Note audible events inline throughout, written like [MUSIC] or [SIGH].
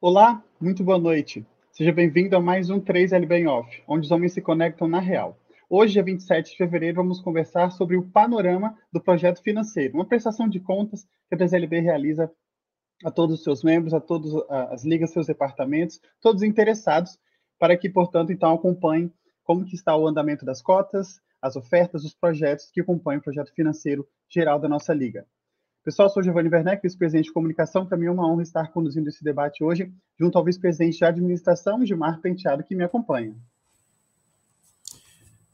Olá, muito boa noite. Seja bem-vindo a mais um 3LB em Off, onde os homens se conectam na real. Hoje, dia 27 de fevereiro, vamos conversar sobre o panorama do projeto financeiro, uma prestação de contas que a 3LB realiza a todos os seus membros, a todas as ligas, seus departamentos, todos interessados, para que, portanto, então acompanhem como que está o andamento das cotas, as ofertas, os projetos que acompanham o projeto financeiro geral da nossa liga. Pessoal, sou Giovanni Werneck, vice-presidente de comunicação. Para mim é uma honra estar conduzindo esse debate hoje, junto ao vice-presidente de administração, Gilmar Penteado, que me acompanha.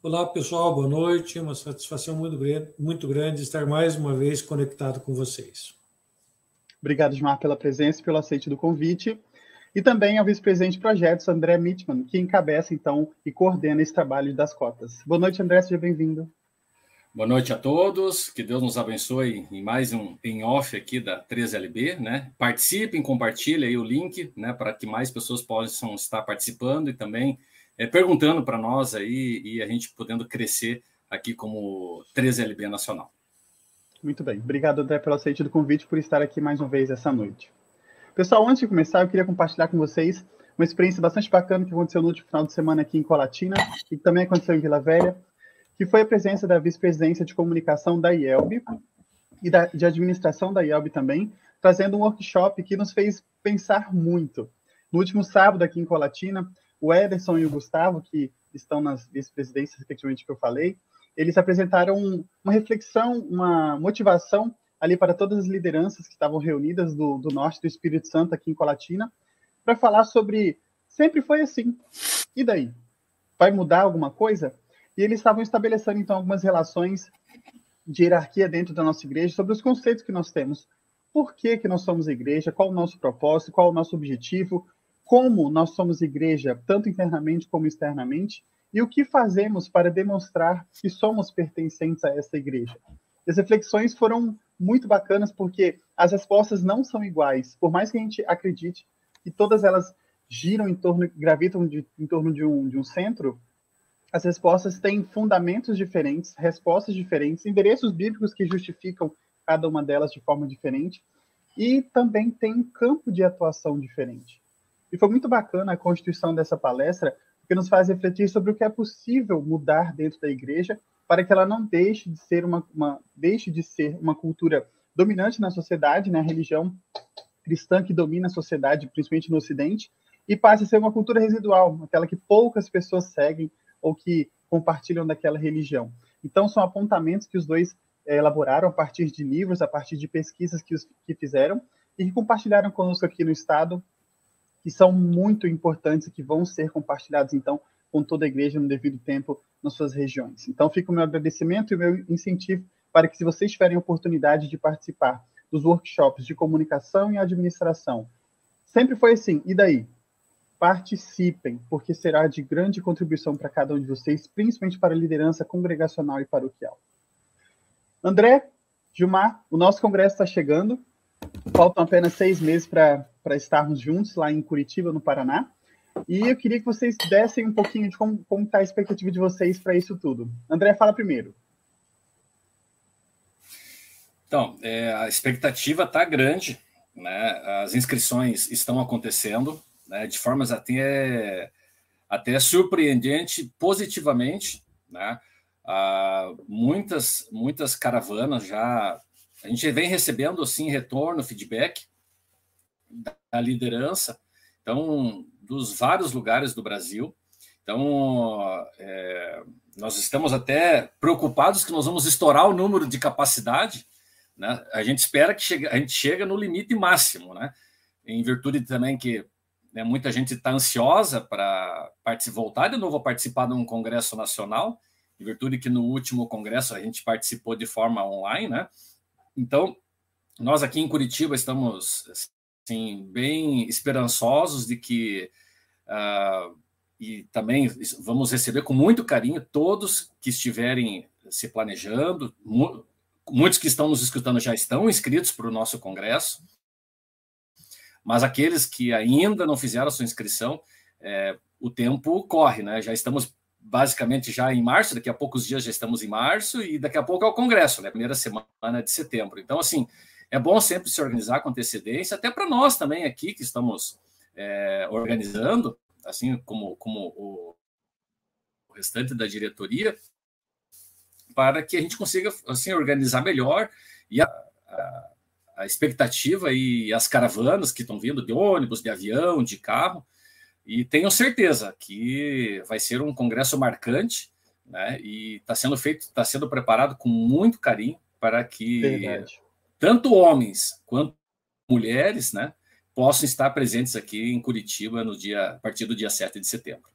Olá, pessoal, boa noite. É uma satisfação muito grande, muito grande estar mais uma vez conectado com vocês. Obrigado, Gilmar, pela presença e pelo aceite do convite. E também ao vice-presidente de projetos, André Mitman, que encabeça, então, e coordena esse trabalho das cotas. Boa noite, André, seja bem-vindo. Boa noite a todos, que Deus nos abençoe em mais um em off aqui da 3LB, né? Participem, compartilhem aí o link, né, para que mais pessoas possam estar participando e também é, perguntando para nós aí e a gente podendo crescer aqui como 3LB Nacional. Muito bem, obrigado André pelo aceite do convite por estar aqui mais uma vez essa noite. Pessoal, antes de começar, eu queria compartilhar com vocês uma experiência bastante bacana que aconteceu no último final de semana aqui em Colatina e também aconteceu em Vila Velha que foi a presença da vice-presidência de comunicação da IELB e da, de administração da IELB também, trazendo um workshop que nos fez pensar muito. No último sábado, aqui em Colatina, o Ederson e o Gustavo, que estão nas vice-presidências, respectivamente, que eu falei, eles apresentaram uma reflexão, uma motivação ali para todas as lideranças que estavam reunidas do, do norte do Espírito Santo, aqui em Colatina, para falar sobre sempre foi assim. E daí? Vai mudar alguma coisa? E eles estavam estabelecendo, então, algumas relações de hierarquia dentro da nossa igreja sobre os conceitos que nós temos. Por que, que nós somos igreja? Qual o nosso propósito? Qual o nosso objetivo? Como nós somos igreja, tanto internamente como externamente? E o que fazemos para demonstrar que somos pertencentes a essa igreja? As reflexões foram muito bacanas porque as respostas não são iguais. Por mais que a gente acredite que todas elas giram em torno, gravitam de, em torno de um, de um centro, as respostas têm fundamentos diferentes, respostas diferentes, endereços bíblicos que justificam cada uma delas de forma diferente, e também tem um campo de atuação diferente. E foi muito bacana a constituição dessa palestra, porque nos faz refletir sobre o que é possível mudar dentro da igreja para que ela não deixe de ser uma, uma deixe de ser uma cultura dominante na sociedade, né, a religião cristã que domina a sociedade, principalmente no Ocidente, e passe a ser uma cultura residual, aquela que poucas pessoas seguem, ou que compartilham daquela religião. Então, são apontamentos que os dois é, elaboraram a partir de livros, a partir de pesquisas que, os, que fizeram e que compartilharam conosco aqui no Estado, que são muito importantes e que vão ser compartilhados, então, com toda a igreja no devido tempo nas suas regiões. Então, fica o meu agradecimento e o meu incentivo para que, se vocês tiverem oportunidade de participar dos workshops de comunicação e administração, sempre foi assim, e daí? Participem, porque será de grande contribuição para cada um de vocês, principalmente para a liderança congregacional e paroquial. André, Gilmar, o nosso congresso está chegando. Faltam apenas seis meses para estarmos juntos lá em Curitiba, no Paraná. E eu queria que vocês dessem um pouquinho de como está a expectativa de vocês para isso tudo. André, fala primeiro. Então, é, a expectativa está grande, né? As inscrições estão acontecendo né, de formas até, até surpreendente positivamente, né? Ah, muitas, muitas caravanas já. A gente vem recebendo assim retorno, feedback da liderança, então, dos vários lugares do Brasil. Então, é, nós estamos até preocupados que nós vamos estourar o número de capacidade. Né? A gente espera que chegue, a gente chega no limite máximo, né? Em virtude também que né, muita gente está ansiosa para voltar de novo a participar de um congresso nacional, em virtude que no último congresso a gente participou de forma online, né? Então, nós aqui em Curitiba estamos assim, bem esperançosos de que uh, e também vamos receber com muito carinho todos que estiverem se planejando, muitos que estão nos escutando já estão inscritos para o nosso congresso, mas aqueles que ainda não fizeram a sua inscrição, é, o tempo corre, né? Já estamos basicamente já em março, daqui a poucos dias já estamos em março, e daqui a pouco é o Congresso, né? Primeira semana de setembro. Então, assim, é bom sempre se organizar com antecedência, até para nós também aqui que estamos é, organizando, assim como, como o, o restante da diretoria, para que a gente consiga assim organizar melhor e a, a, a expectativa e as caravanas que estão vindo de ônibus, de avião, de carro, e tenho certeza que vai ser um congresso marcante, né? E está sendo feito, está sendo preparado com muito carinho para que Verdade. tanto homens quanto mulheres, né, possam estar presentes aqui em Curitiba no dia a partir do dia 7 de setembro.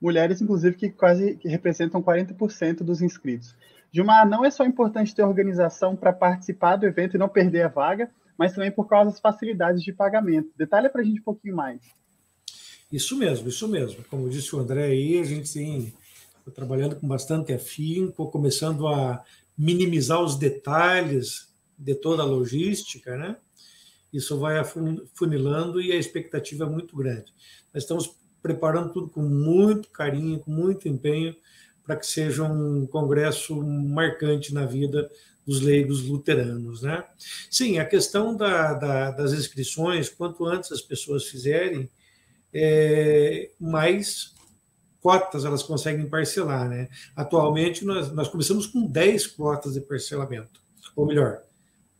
Mulheres, inclusive, que quase que representam 40% dos inscritos. Gilmar, não é só importante ter organização para participar do evento e não perder a vaga, mas também por causa das facilidades de pagamento. Detalhe para a gente um pouquinho mais. Isso mesmo, isso mesmo. Como disse o André aí, a gente tem tá trabalhando com bastante afinco, começando a minimizar os detalhes de toda a logística, né? Isso vai afunilando e a expectativa é muito grande. Nós estamos preparando tudo com muito carinho, com muito empenho, para que seja um congresso marcante na vida dos leigos luteranos, né? Sim, a questão da, da, das inscrições, quanto antes as pessoas fizerem, é, mais cotas elas conseguem parcelar. Né? Atualmente, nós, nós começamos com 10 cotas de parcelamento, ou melhor,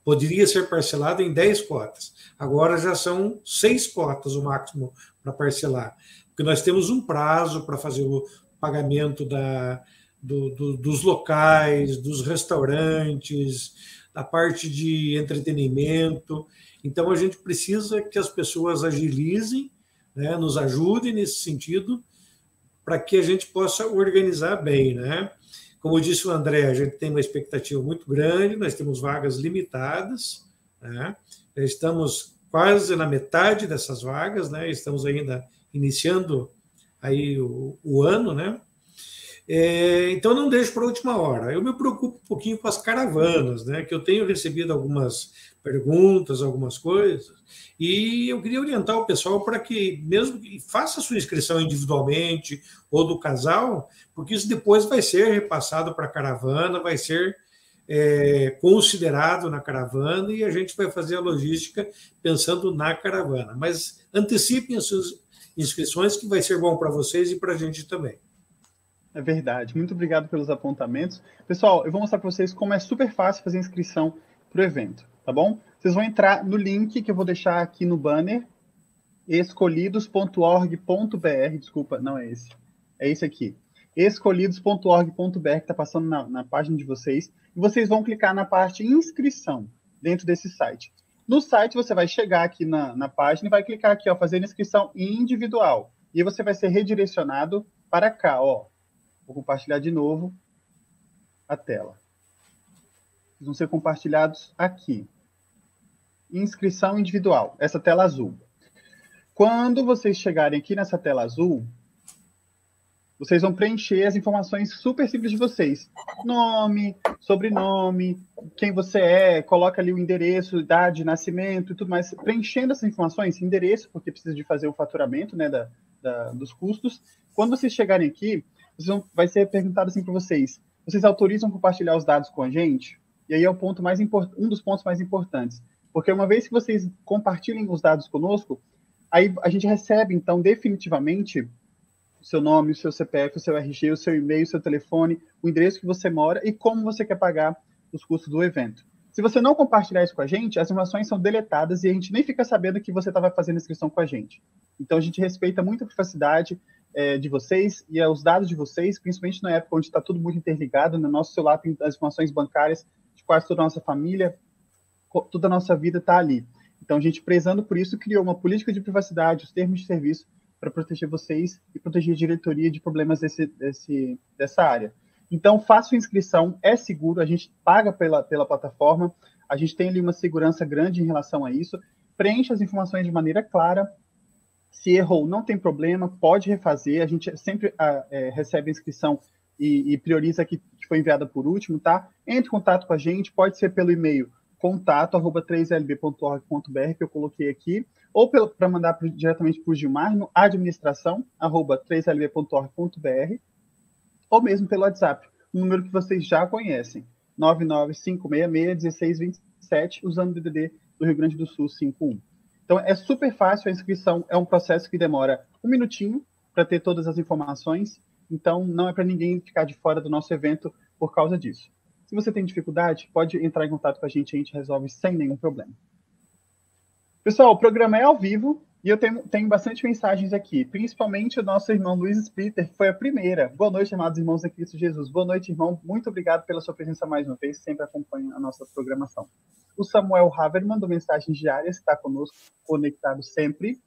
poderia ser parcelado em 10 cotas. Agora já são seis cotas o máximo para parcelar, porque nós temos um prazo para fazer o pagamento da, do, do, dos locais, dos restaurantes, da parte de entretenimento. Então, a gente precisa que as pessoas agilizem né, nos ajude nesse sentido, para que a gente possa organizar bem. Né? Como disse o André, a gente tem uma expectativa muito grande, nós temos vagas limitadas, né? estamos quase na metade dessas vagas, né? estamos ainda iniciando aí o, o ano, né? É, então não deixo para a última hora. Eu me preocupo um pouquinho com as caravanas, né? Que eu tenho recebido algumas perguntas, algumas coisas, e eu queria orientar o pessoal para que mesmo que faça sua inscrição individualmente ou do casal, porque isso depois vai ser repassado para a caravana, vai ser é, considerado na caravana e a gente vai fazer a logística pensando na caravana. Mas antecipem as suas inscrições, que vai ser bom para vocês e para a gente também. É verdade. Muito obrigado pelos apontamentos. Pessoal, eu vou mostrar para vocês como é super fácil fazer inscrição para o evento tá bom? Vocês vão entrar no link que eu vou deixar aqui no banner, escolhidos.org.br, desculpa, não é esse, é esse aqui, escolhidos.org.br, que está passando na, na página de vocês, e vocês vão clicar na parte inscrição dentro desse site. No site, você vai chegar aqui na, na página e vai clicar aqui, ó, fazer inscrição individual. E você vai ser redirecionado para cá, ó. Vou compartilhar de novo a tela vão ser compartilhados aqui. Inscrição individual, essa tela azul. Quando vocês chegarem aqui nessa tela azul, vocês vão preencher as informações super simples de vocês. Nome, sobrenome, quem você é, coloca ali o endereço, idade, nascimento e tudo mais. Preenchendo essas informações, endereço, porque precisa de fazer o faturamento né, da, da dos custos. Quando vocês chegarem aqui, vão, vai ser perguntado assim para vocês, vocês autorizam compartilhar os dados com a gente? E aí é o ponto mais um dos pontos mais importantes. Porque uma vez que vocês compartilhem os dados conosco, aí a gente recebe, então, definitivamente seu nome, o seu CPF, o seu RG, o seu e-mail, o seu telefone, o endereço que você mora e como você quer pagar os custos do evento. Se você não compartilhar isso com a gente, as informações são deletadas e a gente nem fica sabendo que você estava fazendo inscrição com a gente. Então a gente respeita muito a privacidade é, de vocês e os dados de vocês, principalmente na época onde está tudo muito interligado, no nosso celular tem as informações bancárias quase toda a nossa família, toda a nossa vida está ali. Então, a gente, prezando por isso, criou uma política de privacidade, os termos de serviço, para proteger vocês e proteger a diretoria de problemas desse, desse, dessa área. Então, faça sua inscrição, é seguro, a gente paga pela, pela plataforma, a gente tem ali uma segurança grande em relação a isso. Preencha as informações de maneira clara. Se errou, não tem problema, pode refazer. A gente sempre ah, é, recebe a inscrição e, e prioriza que, que foi enviada por último, tá? Entre em contato com a gente, pode ser pelo e-mail contato arroba 3lb.org.br que eu coloquei aqui, ou para mandar pro, diretamente para o Gilmar no administração arroba 3lb.org.br, ou mesmo pelo WhatsApp, um número que vocês já conhecem, 995661627, usando o DDD do Rio Grande do Sul 51. Então é super fácil a inscrição, é um processo que demora um minutinho para ter todas as informações. Então não é para ninguém ficar de fora do nosso evento por causa disso. Se você tem dificuldade, pode entrar em contato com a gente, a gente resolve sem nenhum problema. Pessoal, o programa é ao vivo e eu tenho, tenho bastante mensagens aqui, principalmente o nosso irmão Luiz Splitter, que foi a primeira. Boa noite, amados irmãos em Cristo Jesus. Boa noite, irmão. Muito obrigado pela sua presença mais uma vez, sempre acompanha a nossa programação. O Samuel Haver mandou mensagens diárias, está conosco, conectado sempre.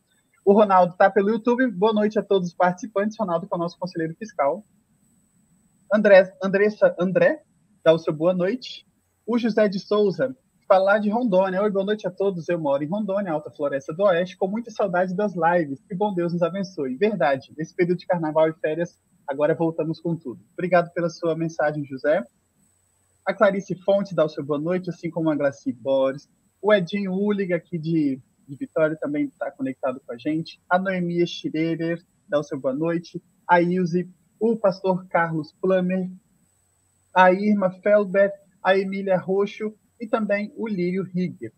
O Ronaldo está pelo YouTube. Boa noite a todos os participantes. Ronaldo, é o nosso conselheiro fiscal. André, Andressa, André, dá o seu boa noite. O José de Souza, falar de Rondônia. Oi, boa noite a todos. Eu moro em Rondônia, Alta Floresta do Oeste, com muita saudade das lives. Que bom Deus nos abençoe. Verdade, nesse período de carnaval e férias, agora voltamos com tudo. Obrigado pela sua mensagem, José. A Clarice Fonte dá o seu boa noite, assim como a Glaci Boris. O Edinho Uliga, aqui de, de Vitória, também está conectado com a gente. A Noemia Schreiber dá o seu boa noite. A Ilse, o pastor Carlos Plummer, a Irma Felbert, a Emília Roxo e também o Lírio Rigger.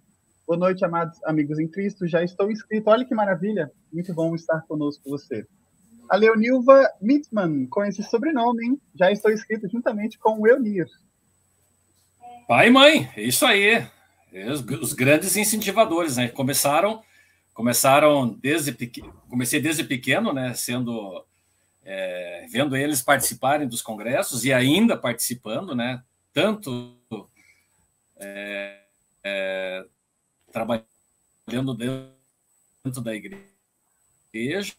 Boa noite, amados amigos em Cristo. Já estou inscrito. Olha que maravilha. Muito bom estar conosco você. A Leonilva Mittman, com esse sobrenome, hein? Já estou inscrito juntamente com o Eunir. Pai e mãe, é isso aí. Os, os grandes incentivadores, né? Começaram, começaram desde pequeno, comecei desde pequeno, né? Sendo é, vendo eles participarem dos congressos e ainda participando, né? Tanto é, é, trabalhando dentro da igreja.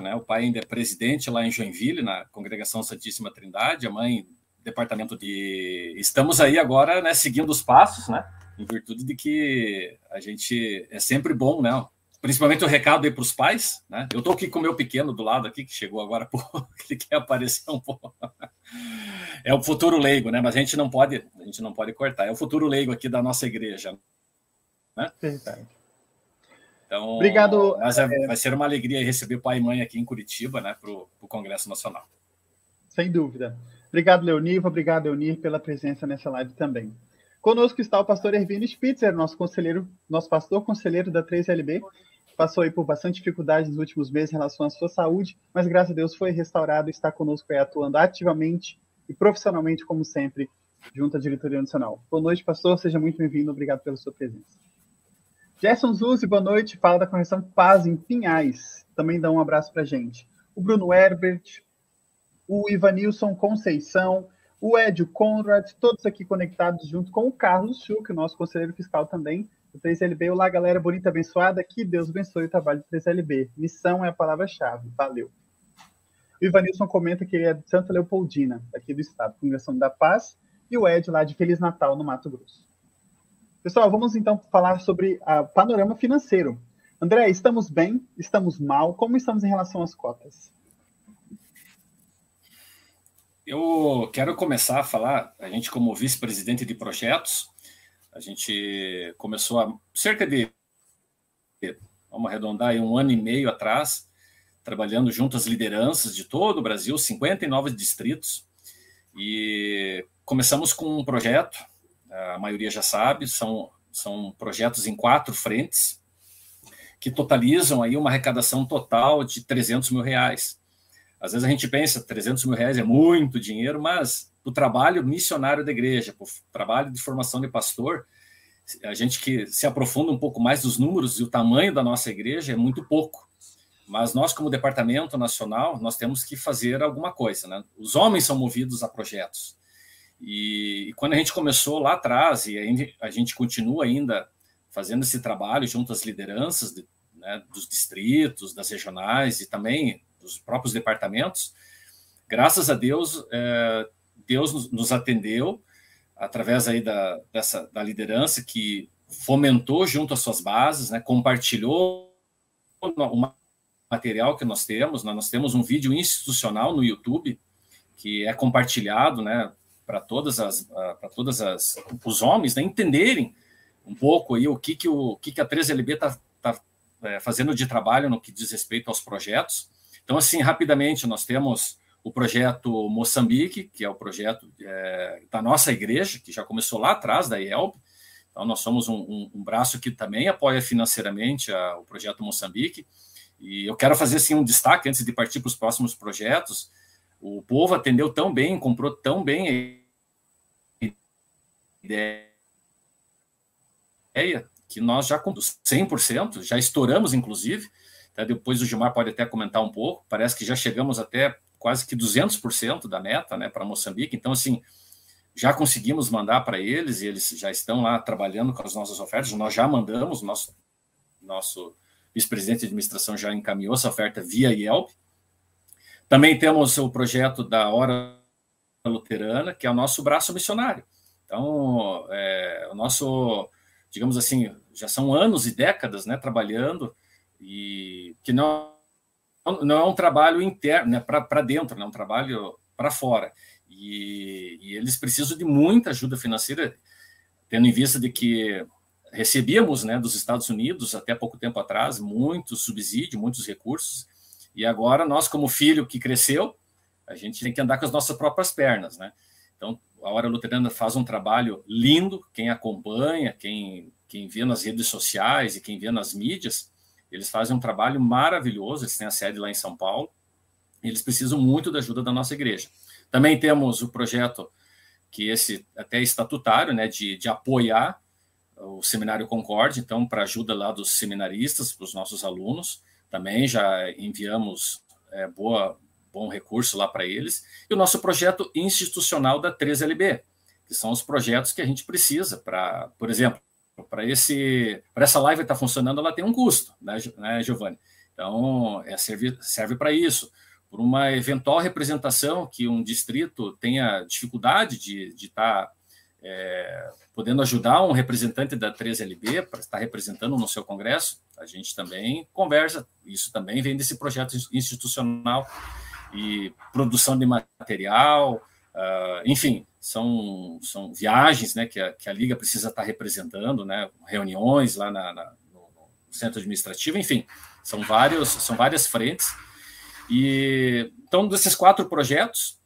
Né? O pai ainda é presidente lá em Joinville, na Congregação Santíssima Trindade, a mãe, departamento de. Estamos aí agora né, seguindo os passos, né? Em virtude de que a gente é sempre bom, né? Principalmente o recado aí para os pais, né? Eu estou aqui com o meu pequeno do lado aqui, que chegou agora, que [LAUGHS] ele quer aparecer um pouco é o futuro leigo, né? Mas a gente não pode, a gente não pode cortar. É o futuro leigo aqui da nossa igreja, né? Verdade. Então, Obrigado. Mas é, vai ser uma alegria receber pai e mãe aqui em Curitiba, né, para o Congresso Nacional. Sem dúvida. Obrigado, Leoniva. Obrigado, Eunir, pela presença nessa live também. Conosco está o pastor Ervino Spitzer, nosso conselheiro, nosso pastor conselheiro da 3LB. Passou aí por bastante dificuldade nos últimos meses em relação à sua saúde, mas graças a Deus foi restaurado e está conosco aí atuando ativamente e profissionalmente, como sempre, junto à diretoria nacional. Boa noite, pastor, seja muito bem-vindo, obrigado pela sua presença. Gerson Zuzzi, boa noite, fala da Correção Paz em Pinhais, também dá um abraço para gente. O Bruno Herbert, o Ivanilson Conceição, o Edio Conrad, todos aqui conectados junto com o Carlos Schuch, nosso conselheiro fiscal também, do 3LB. Olá, galera bonita, abençoada, que Deus abençoe o trabalho do 3LB. Missão é a palavra-chave, valeu. O Ivanilson comenta que ele é de Santa Leopoldina, aqui do estado, Congregação da Paz, e o Ed lá de Feliz Natal, no Mato Grosso. Pessoal, vamos então falar sobre o panorama financeiro. André, estamos bem? Estamos mal? Como estamos em relação às cotas? Eu quero começar a falar, a gente como vice-presidente de projetos, a gente começou há cerca de, vamos arredondar aí, um ano e meio atrás, trabalhando junto às lideranças de todo o Brasil, 59 distritos, e começamos com um projeto, a maioria já sabe, são, são projetos em quatro frentes, que totalizam aí uma arrecadação total de 300 mil reais. Às vezes a gente pensa, 300 mil reais é muito dinheiro, mas o trabalho missionário da igreja, o trabalho de formação de pastor, a gente que se aprofunda um pouco mais dos números e o tamanho da nossa igreja é muito pouco. Mas nós, como departamento nacional, nós temos que fazer alguma coisa. Né? Os homens são movidos a projetos. E, e quando a gente começou lá atrás, e a gente continua ainda fazendo esse trabalho junto às lideranças de, né, dos distritos, das regionais e também dos próprios departamentos, graças a Deus, é, Deus nos, atendeu através aí da, dessa, da liderança que fomentou junto às suas bases, né, compartilhou uma material que nós temos, né? nós temos um vídeo institucional no YouTube que é compartilhado, né, para todas as para todas as os homens né, entenderem um pouco aí o que que o que que a 3LB está tá, é, fazendo de trabalho no que diz respeito aos projetos. Então assim rapidamente nós temos o projeto Moçambique, que é o projeto é, da nossa igreja, que já começou lá atrás da IELB, Então, nós somos um, um, um braço que também apoia financeiramente a, o projeto Moçambique. E eu quero fazer assim, um destaque antes de partir para os próximos projetos. O povo atendeu tão bem, comprou tão bem a ideia que nós já com 100%, já estouramos, inclusive. Até depois o Gilmar pode até comentar um pouco. Parece que já chegamos até quase que 200% da meta né, para Moçambique. Então, assim, já conseguimos mandar para eles e eles já estão lá trabalhando com as nossas ofertas. Nós já mandamos, nosso, nosso vice-presidente de administração já encaminhou essa oferta via Yelp. Também temos o projeto da Hora Luterana, que é o nosso braço missionário. Então, é, o nosso, digamos assim, já são anos e décadas né, trabalhando e que não, não é um trabalho interno, né, para dentro, né, é um trabalho para fora. E, e, eles precisam de muita ajuda financeira, tendo em vista de que recebíamos né, dos Estados Unidos, até pouco tempo atrás, muito subsídio, muitos recursos, e agora nós, como filho que cresceu, a gente tem que andar com as nossas próprias pernas. Né? Então, a Hora Luterana faz um trabalho lindo, quem acompanha, quem, quem vê nas redes sociais e quem vê nas mídias, eles fazem um trabalho maravilhoso, eles têm a sede lá em São Paulo, eles precisam muito da ajuda da nossa igreja. Também temos o projeto que esse até é estatutário, né, de, de apoiar o Seminário Concorde, então, para ajuda lá dos seminaristas, para os nossos alunos, também já enviamos é, boa, bom recurso lá para eles, e o nosso projeto institucional da 3LB, que são os projetos que a gente precisa para, por exemplo, para esse para essa live estar tá funcionando, ela tem um custo, né, né Giovanni? Então, é, serve, serve para isso por uma eventual representação que um distrito tenha dificuldade de estar de tá, é, podendo ajudar um representante da 3LB para estar representando no seu congresso, a gente também conversa. Isso também vem desse projeto institucional e produção de material, uh, enfim, são, são viagens né, que, a, que a Liga precisa estar representando, né, reuniões lá na, na, no centro administrativo, enfim, são, vários, são várias frentes e então, desses quatro projetos,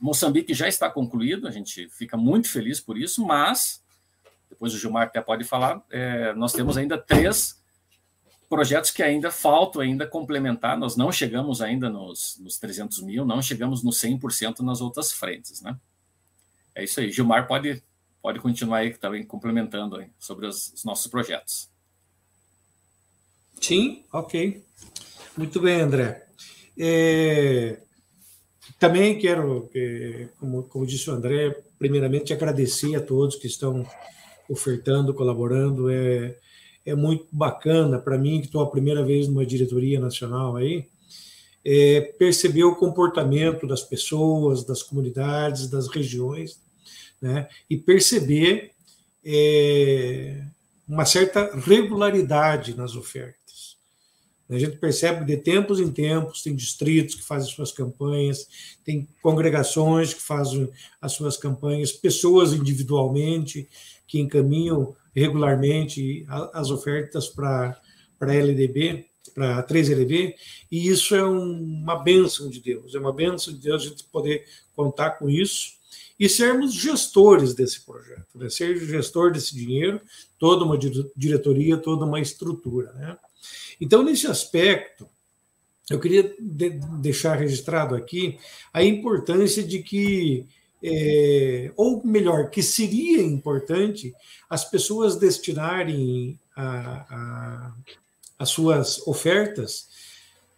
Moçambique já está concluído, a gente fica muito feliz por isso, mas, depois o Gilmar até pode falar, é, nós temos ainda três projetos que ainda faltam ainda complementar, nós não chegamos ainda nos, nos 300 mil, não chegamos no 100% nas outras frentes, né? É isso aí, Gilmar pode, pode continuar aí também complementando sobre os, os nossos projetos. Sim, ok. Muito bem, André. É, também quero, é, como, como disse o André, primeiramente agradecer a todos que estão ofertando, colaborando. É, é muito bacana para mim, que estou a primeira vez numa diretoria nacional aí, é, perceber o comportamento das pessoas, das comunidades, das regiões, né? e perceber é, uma certa regularidade nas ofertas. A gente percebe de tempos em tempos tem distritos que fazem suas campanhas, tem congregações que fazem as suas campanhas, pessoas individualmente que encaminham regularmente as ofertas para a LDB, para 3LB, e isso é uma bênção de Deus, é uma bênção de Deus a gente poder contar com isso e sermos gestores desse projeto, né? ser gestor desse dinheiro, toda uma diretoria, toda uma estrutura. Né? Então, nesse aspecto, eu queria de deixar registrado aqui a importância de que, é, ou melhor, que seria importante as pessoas destinarem a, a, as suas ofertas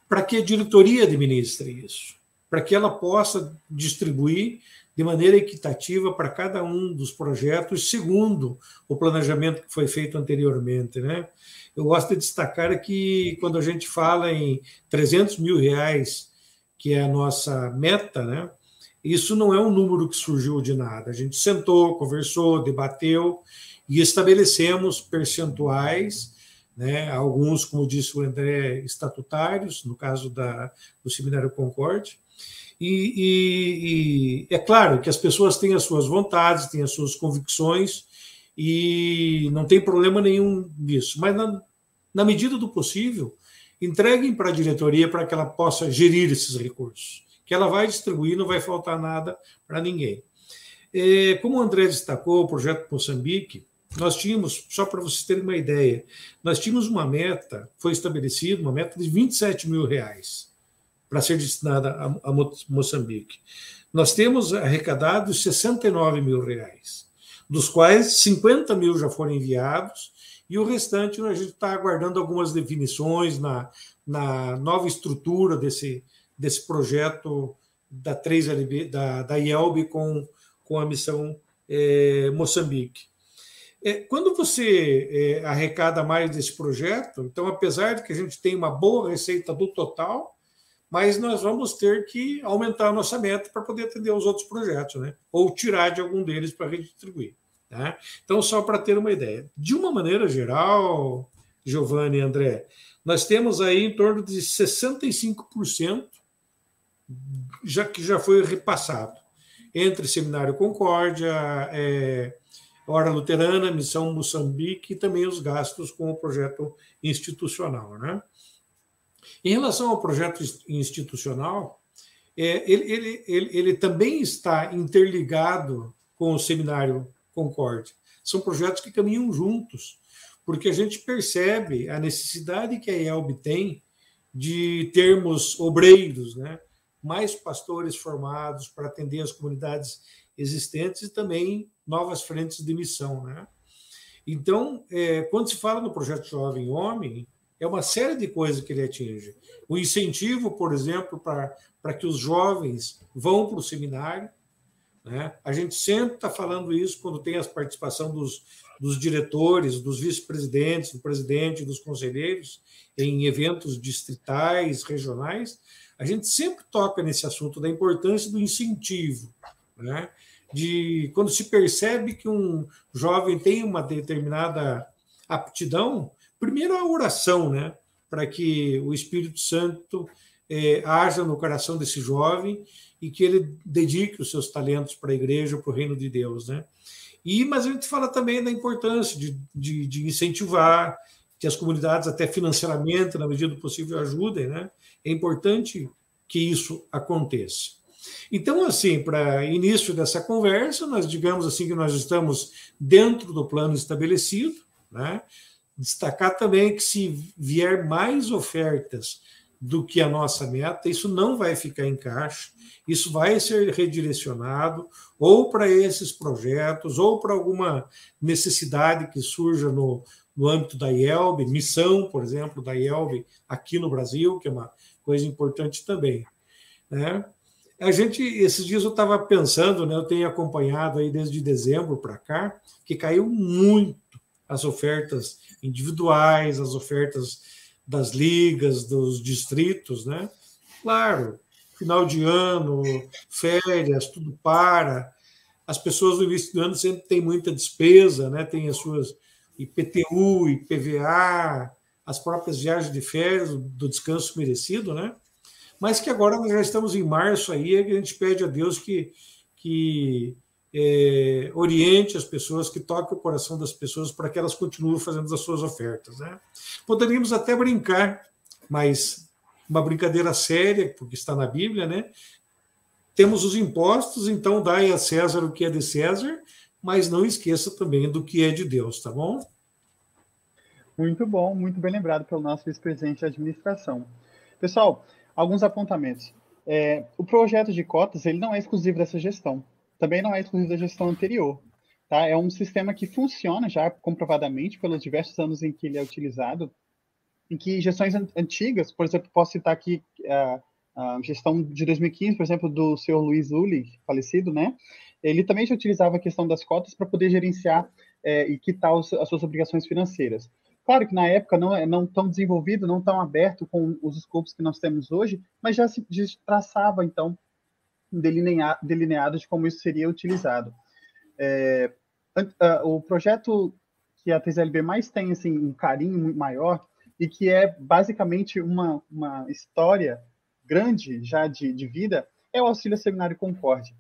para que a diretoria administre isso, para que ela possa distribuir de maneira equitativa para cada um dos projetos, segundo o planejamento que foi feito anteriormente. Né? Eu gosto de destacar que quando a gente fala em 300 mil reais, que é a nossa meta, né? isso não é um número que surgiu de nada. A gente sentou, conversou, debateu e estabelecemos percentuais, né? alguns, como disse o André, estatutários, no caso da, do Seminário Concorde, e, e, e, é claro que as pessoas têm as suas vontades, têm as suas convicções, e não tem problema nenhum nisso. Mas, na, na medida do possível, entreguem para a diretoria para que ela possa gerir esses recursos, que ela vai distribuir, não vai faltar nada para ninguém. É, como o André destacou, o projeto Moçambique, nós tínhamos, só para vocês terem uma ideia, nós tínhamos uma meta, foi estabelecida uma meta de 27 mil reais para ser destinada a, a Moçambique. Nós temos arrecadado 69 mil reais, dos quais 50 mil já foram enviados e o restante a gente está aguardando algumas definições na, na nova estrutura desse, desse projeto da 3LB, da, da IELB com, com a missão é, Moçambique. É, quando você é, arrecada mais desse projeto, então, apesar de que a gente tem uma boa receita do total, mas nós vamos ter que aumentar a nossa meta para poder atender os outros projetos, né? ou tirar de algum deles para redistribuir. Né? Então, só para ter uma ideia. De uma maneira geral, Giovanni e André, nós temos aí em torno de 65% já que já foi repassado entre Seminário Concórdia, é, Hora Luterana, Missão Moçambique e também os gastos com o projeto institucional. Né? Em relação ao projeto institucional, é, ele, ele, ele, ele também está interligado com o Seminário Concórdia. São projetos que caminham juntos, porque a gente percebe a necessidade que a IELB tem de termos obreiros, né? mais pastores formados para atender as comunidades existentes e também novas frentes de missão. Né? Então, é, quando se fala no projeto Jovem Homem, é uma série de coisas que ele atinge. O incentivo, por exemplo, para que os jovens vão para o seminário. Né? A gente sempre está falando isso quando tem a participação dos, dos diretores, dos vice-presidentes, do presidente, dos conselheiros, em eventos distritais, regionais. A gente sempre toca nesse assunto da importância do incentivo. Né? De quando se percebe que um jovem tem uma determinada aptidão, Primeiro, a oração, né? Para que o Espírito Santo é, haja no coração desse jovem e que ele dedique os seus talentos para a igreja, para o reino de Deus, né? E, mas a gente fala também da importância de, de, de incentivar que as comunidades, até financeiramente, na medida do possível, ajudem, né? É importante que isso aconteça. Então, assim, para início dessa conversa, nós digamos assim que nós estamos dentro do plano estabelecido, né? Destacar também que se vier mais ofertas do que a nossa meta, isso não vai ficar em caixa, isso vai ser redirecionado ou para esses projetos, ou para alguma necessidade que surja no, no âmbito da IELB, missão, por exemplo, da IELB aqui no Brasil, que é uma coisa importante também. Né? A gente, esses dias eu estava pensando, né, eu tenho acompanhado aí desde dezembro para cá, que caiu muito as ofertas individuais, as ofertas das ligas, dos distritos, né? Claro, final de ano, férias, tudo para. As pessoas no início do ano sempre têm muita despesa, né? Tem as suas IPTU, IPVA, as próprias viagens de férias, do descanso merecido, né? Mas que agora nós já estamos em março aí, a gente pede a Deus que, que é, oriente as pessoas, que toque o coração das pessoas para que elas continuem fazendo as suas ofertas. Né? Poderíamos até brincar, mas uma brincadeira séria, porque está na Bíblia, né? Temos os impostos, então dai a César o que é de César, mas não esqueça também do que é de Deus, tá bom? Muito bom, muito bem lembrado pelo nosso vice-presidente de administração. Pessoal, alguns apontamentos. É, o projeto de cotas ele não é exclusivo dessa gestão também não é exclusivo da gestão anterior. Tá? É um sistema que funciona já comprovadamente pelos diversos anos em que ele é utilizado, em que gestões antigas, por exemplo, posso citar aqui a, a gestão de 2015, por exemplo, do senhor Luiz Uli, falecido, né? Ele também já utilizava a questão das cotas para poder gerenciar é, e quitar os, as suas obrigações financeiras. Claro que na época não é não tão desenvolvido, não tão aberto com os escopos que nós temos hoje, mas já se traçava então delineado de como isso seria utilizado. É, o projeto que a TZLB mais tem assim, um carinho maior e que é basicamente uma, uma história grande já de, de vida é o Auxílio Seminário Concórdia.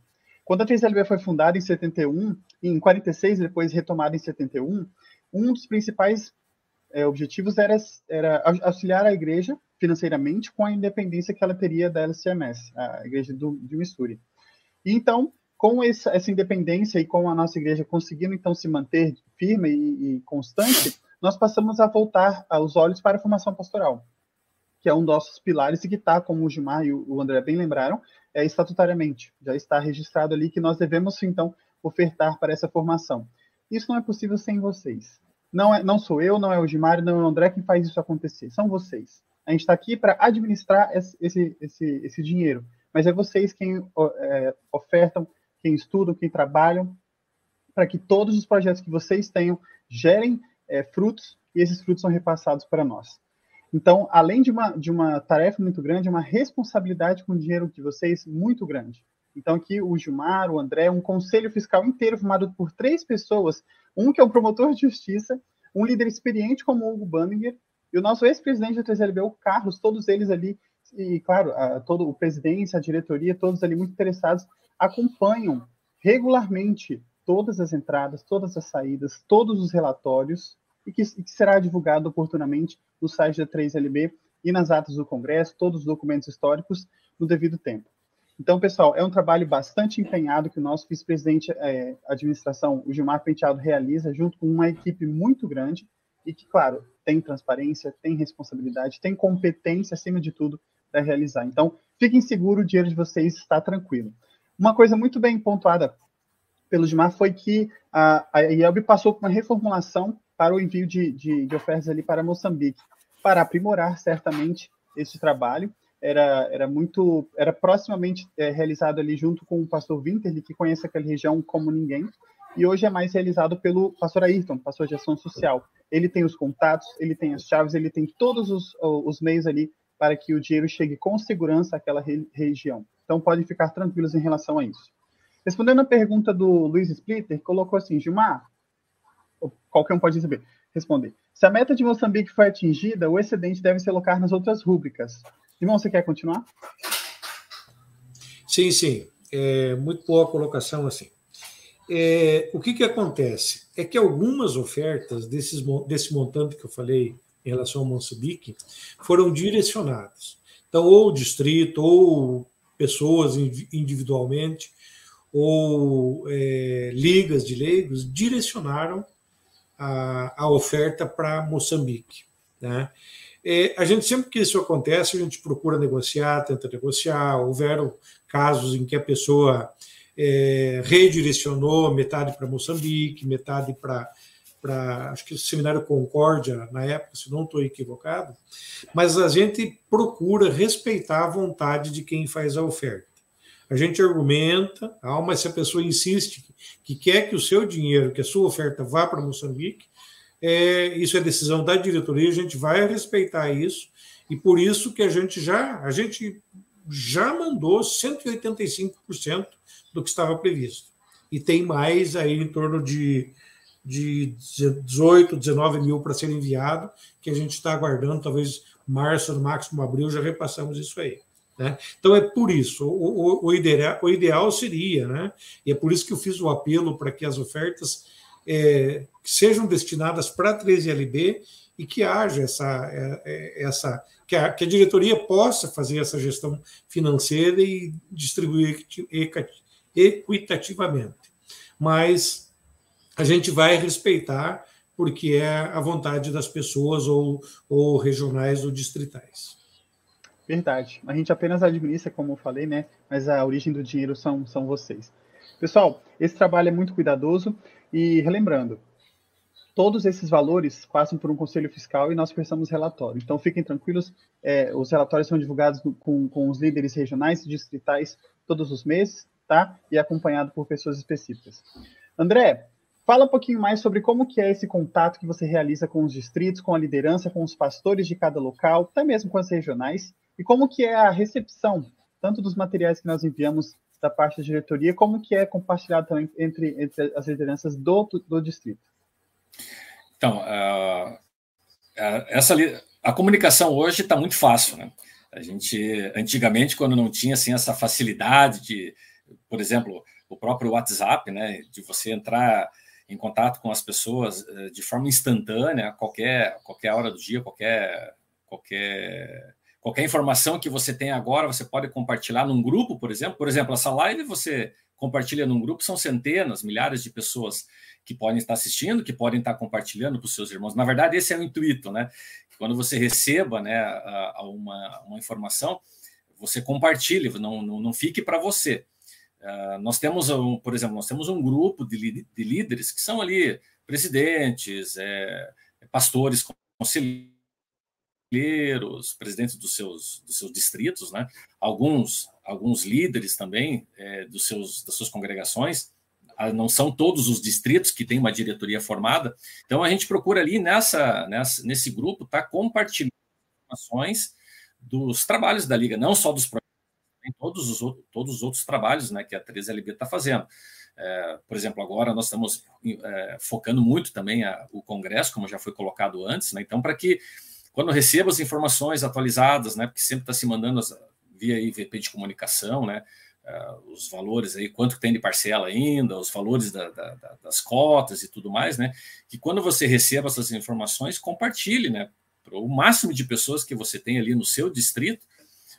Quando a TZLB foi fundada em 71, em 46, depois retomada em 71, um dos principais é, objetivos era, era auxiliar a igreja financeiramente com a independência que ela teria da LCMS, a igreja do, de Missouri. E então, com essa, essa, independência e com a nossa igreja conseguindo então se manter firme e, e constante, nós passamos a voltar os olhos para a formação pastoral, que é um dos nossos pilares e que está, como o Gilmar e o André bem lembraram, é estatutariamente, já está registrado ali que nós devemos então ofertar para essa formação. Isso não é possível sem vocês. Não, é, não sou eu, não é o Gilmar, não é o André quem faz isso acontecer, são vocês. A gente está aqui para administrar esse, esse, esse, dinheiro, mas é vocês quem é, ofertam, quem estudam, quem trabalham, para que todos os projetos que vocês tenham gerem é, frutos e esses frutos são repassados para nós. Então, além de uma, de uma tarefa muito grande, é uma responsabilidade com o dinheiro de vocês muito grande. Então, aqui o Gilmar, o André, um conselho fiscal inteiro formado por três pessoas: um que é o promotor de justiça, um líder experiente como o Hugo Banninger, e o nosso ex-presidente da 3LB, o Carlos, todos eles ali, e claro, a, todo o presidente, a diretoria, todos ali muito interessados, acompanham regularmente todas as entradas, todas as saídas, todos os relatórios, e que, e que será divulgado oportunamente no site da 3LB e nas atas do Congresso, todos os documentos históricos, no devido tempo. Então, pessoal, é um trabalho bastante empenhado que o nosso vice-presidente é, administração, o Gilmar Penteado, realiza junto com uma equipe muito grande e que, claro, tem transparência, tem responsabilidade, tem competência, acima de tudo, para realizar. Então, fiquem seguros, o dinheiro de vocês está tranquilo. Uma coisa muito bem pontuada pelo Gilmar foi que a, a IELB passou por uma reformulação para o envio de, de, de ofertas ali para Moçambique, para aprimorar certamente esse trabalho era, era muito, era proximamente é, realizado ali junto com o pastor Winterly, que conhece aquela região como ninguém, e hoje é mais realizado pelo pastor Ayrton, pastor de ação social. Ele tem os contatos, ele tem as chaves, ele tem todos os, os meios ali para que o dinheiro chegue com segurança àquela re região. Então, podem ficar tranquilos em relação a isso. Respondendo a pergunta do Luiz Splitter, colocou assim, Gilmar, qualquer um pode receber, responder. Se a meta de Moçambique foi atingida, o excedente deve se alocar nas outras rúbricas. Irmão, você quer continuar? Sim, sim. É muito boa colocação assim. É, o que, que acontece? É que algumas ofertas desses, desse montante que eu falei em relação ao Moçambique foram direcionadas. Então, ou distrito, ou pessoas individualmente, ou é, ligas de leigos direcionaram a, a oferta para Moçambique. Né? É, a gente sempre que isso acontece, a gente procura negociar, tenta negociar. Houveram casos em que a pessoa é, redirecionou metade para Moçambique, metade para para acho que o seminário Concórdia na época, se não estou equivocado, mas a gente procura respeitar a vontade de quem faz a oferta. A gente argumenta, ah, mas se a pessoa insiste que quer que o seu dinheiro, que a sua oferta vá para Moçambique, é, isso é decisão da diretoria, a gente vai respeitar isso, e por isso que a gente já, a gente já mandou 185% do que estava previsto. E tem mais aí em torno de, de 18, 19 mil para ser enviado, que a gente está aguardando, talvez março, no máximo abril, já repassamos isso aí. Né? Então é por isso, o, o, o, ideal, o ideal seria, né? e é por isso que eu fiz o apelo para que as ofertas é, sejam destinadas para a 13LB e que haja essa, é, é, essa que a, que a diretoria possa fazer essa gestão financeira e distribuir equitativamente. Mas a gente vai respeitar porque é a vontade das pessoas ou, ou regionais ou distritais. Verdade. A gente apenas administra, como eu falei, né? Mas a origem do dinheiro são, são vocês. Pessoal, esse trabalho é muito cuidadoso. E relembrando, todos esses valores passam por um conselho fiscal e nós prestamos relatório. Então, fiquem tranquilos, é, os relatórios são divulgados com, com os líderes regionais e distritais todos os meses, tá? E acompanhado por pessoas específicas. André, fala um pouquinho mais sobre como que é esse contato que você realiza com os distritos, com a liderança, com os pastores de cada local, até mesmo com as regionais, e como que é a recepção, tanto dos materiais que nós enviamos da parte da diretoria, como que é compartilhado também entre, entre as lideranças do, do distrito? Então, uh, essa, a comunicação hoje está muito fácil, né? A gente, antigamente, quando não tinha assim, essa facilidade de, por exemplo, o próprio WhatsApp, né, de você entrar em contato com as pessoas uh, de forma instantânea, qualquer, qualquer hora do dia, qualquer, qualquer qualquer informação que você tem agora, você pode compartilhar num grupo, por exemplo. Por exemplo, essa live você compartilha num grupo, são centenas, milhares de pessoas que podem estar assistindo, que podem estar compartilhando para os seus irmãos. Na verdade, esse é o intuito, né? Quando você receba né, uma, uma informação, você compartilhe, não, não, não fique para você. Uh, nós temos, um, por exemplo, nós temos um grupo de, de líderes que são ali presidentes, é, pastores, conselheiros, presidentes dos seus, dos seus distritos, né? alguns, alguns líderes também é, dos seus, das suas congregações, ah, não são todos os distritos que têm uma diretoria formada, então a gente procura ali nessa, nessa nesse grupo tá compartilhando informações dos trabalhos da Liga, não só dos projetos, todos os, outros, todos os outros trabalhos né, que a 3LB está fazendo. É, por exemplo, agora nós estamos é, focando muito também a, o Congresso, como já foi colocado antes, né, então, para que quando receba as informações atualizadas, né, porque sempre está se mandando as, via IVP de comunicação, né, uh, os valores aí, quanto tem de parcela ainda, os valores da, da, da, das cotas e tudo mais, né, que quando você receba essas informações, compartilhe, né, para o máximo de pessoas que você tem ali no seu distrito,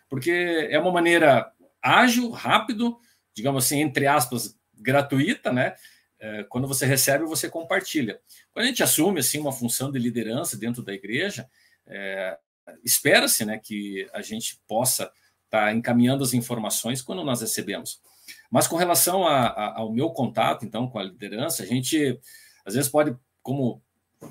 porque é uma maneira ágil, rápido, digamos assim, entre aspas, gratuita, né, é, quando você recebe, você compartilha. Quando a gente assume assim uma função de liderança dentro da igreja, é, espera-se né, que a gente possa estar tá encaminhando as informações quando nós recebemos. Mas com relação a, a, ao meu contato, então, com a liderança, a gente às vezes pode, como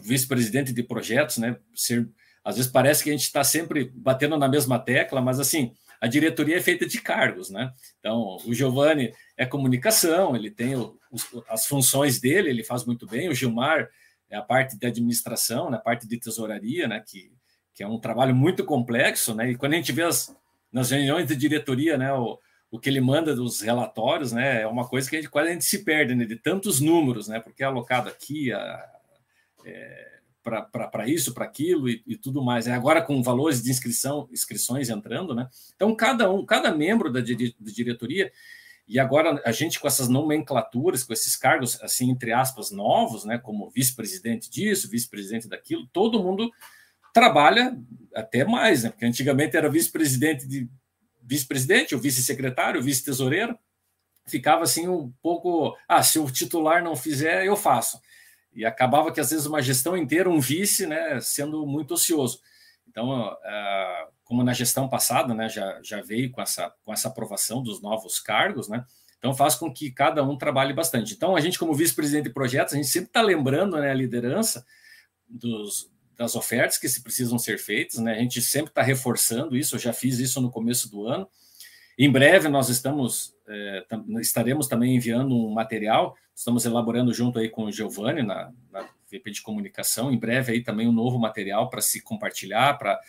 vice-presidente de projetos, né, ser, às vezes parece que a gente está sempre batendo na mesma tecla, mas assim, a diretoria é feita de cargos, né? Então, o Giovanni é comunicação, ele tem o, os, as funções dele, ele faz muito bem, o Gilmar é a parte de administração, né, a parte de tesouraria, né, que que é um trabalho muito complexo, né? E quando a gente vê as, nas reuniões de diretoria, né, o, o que ele manda dos relatórios, né, é uma coisa que a gente quase a gente se perde, né, de tantos números, né, porque é alocado aqui é, para isso, para aquilo e, e, tudo mais. É agora com valores de inscrição, inscrições entrando, né? Então cada um, cada membro da, da diretoria e agora a gente com essas nomenclaturas, com esses cargos assim entre aspas novos, né, como vice-presidente disso, vice-presidente daquilo, todo mundo trabalha até mais, né? Porque antigamente era vice-presidente de vice-presidente, ou vice-secretário, vice-tesoureiro, ficava assim um pouco, ah, se o titular não fizer, eu faço. E acabava que às vezes uma gestão inteira, um vice, né, sendo muito ocioso. Então, uh, como na gestão passada, né, já, já veio com essa, com essa aprovação dos novos cargos, né, então faz com que cada um trabalhe bastante. Então, a gente, como vice-presidente de projetos, a gente sempre está lembrando né, a liderança dos, das ofertas que se precisam ser feitas, né? A gente sempre está reforçando isso, eu já fiz isso no começo do ano. Em breve nós estamos é, estaremos também enviando um material, estamos elaborando junto aí com o Giovanni na, na VP de comunicação, em breve aí também um novo material para se compartilhar, para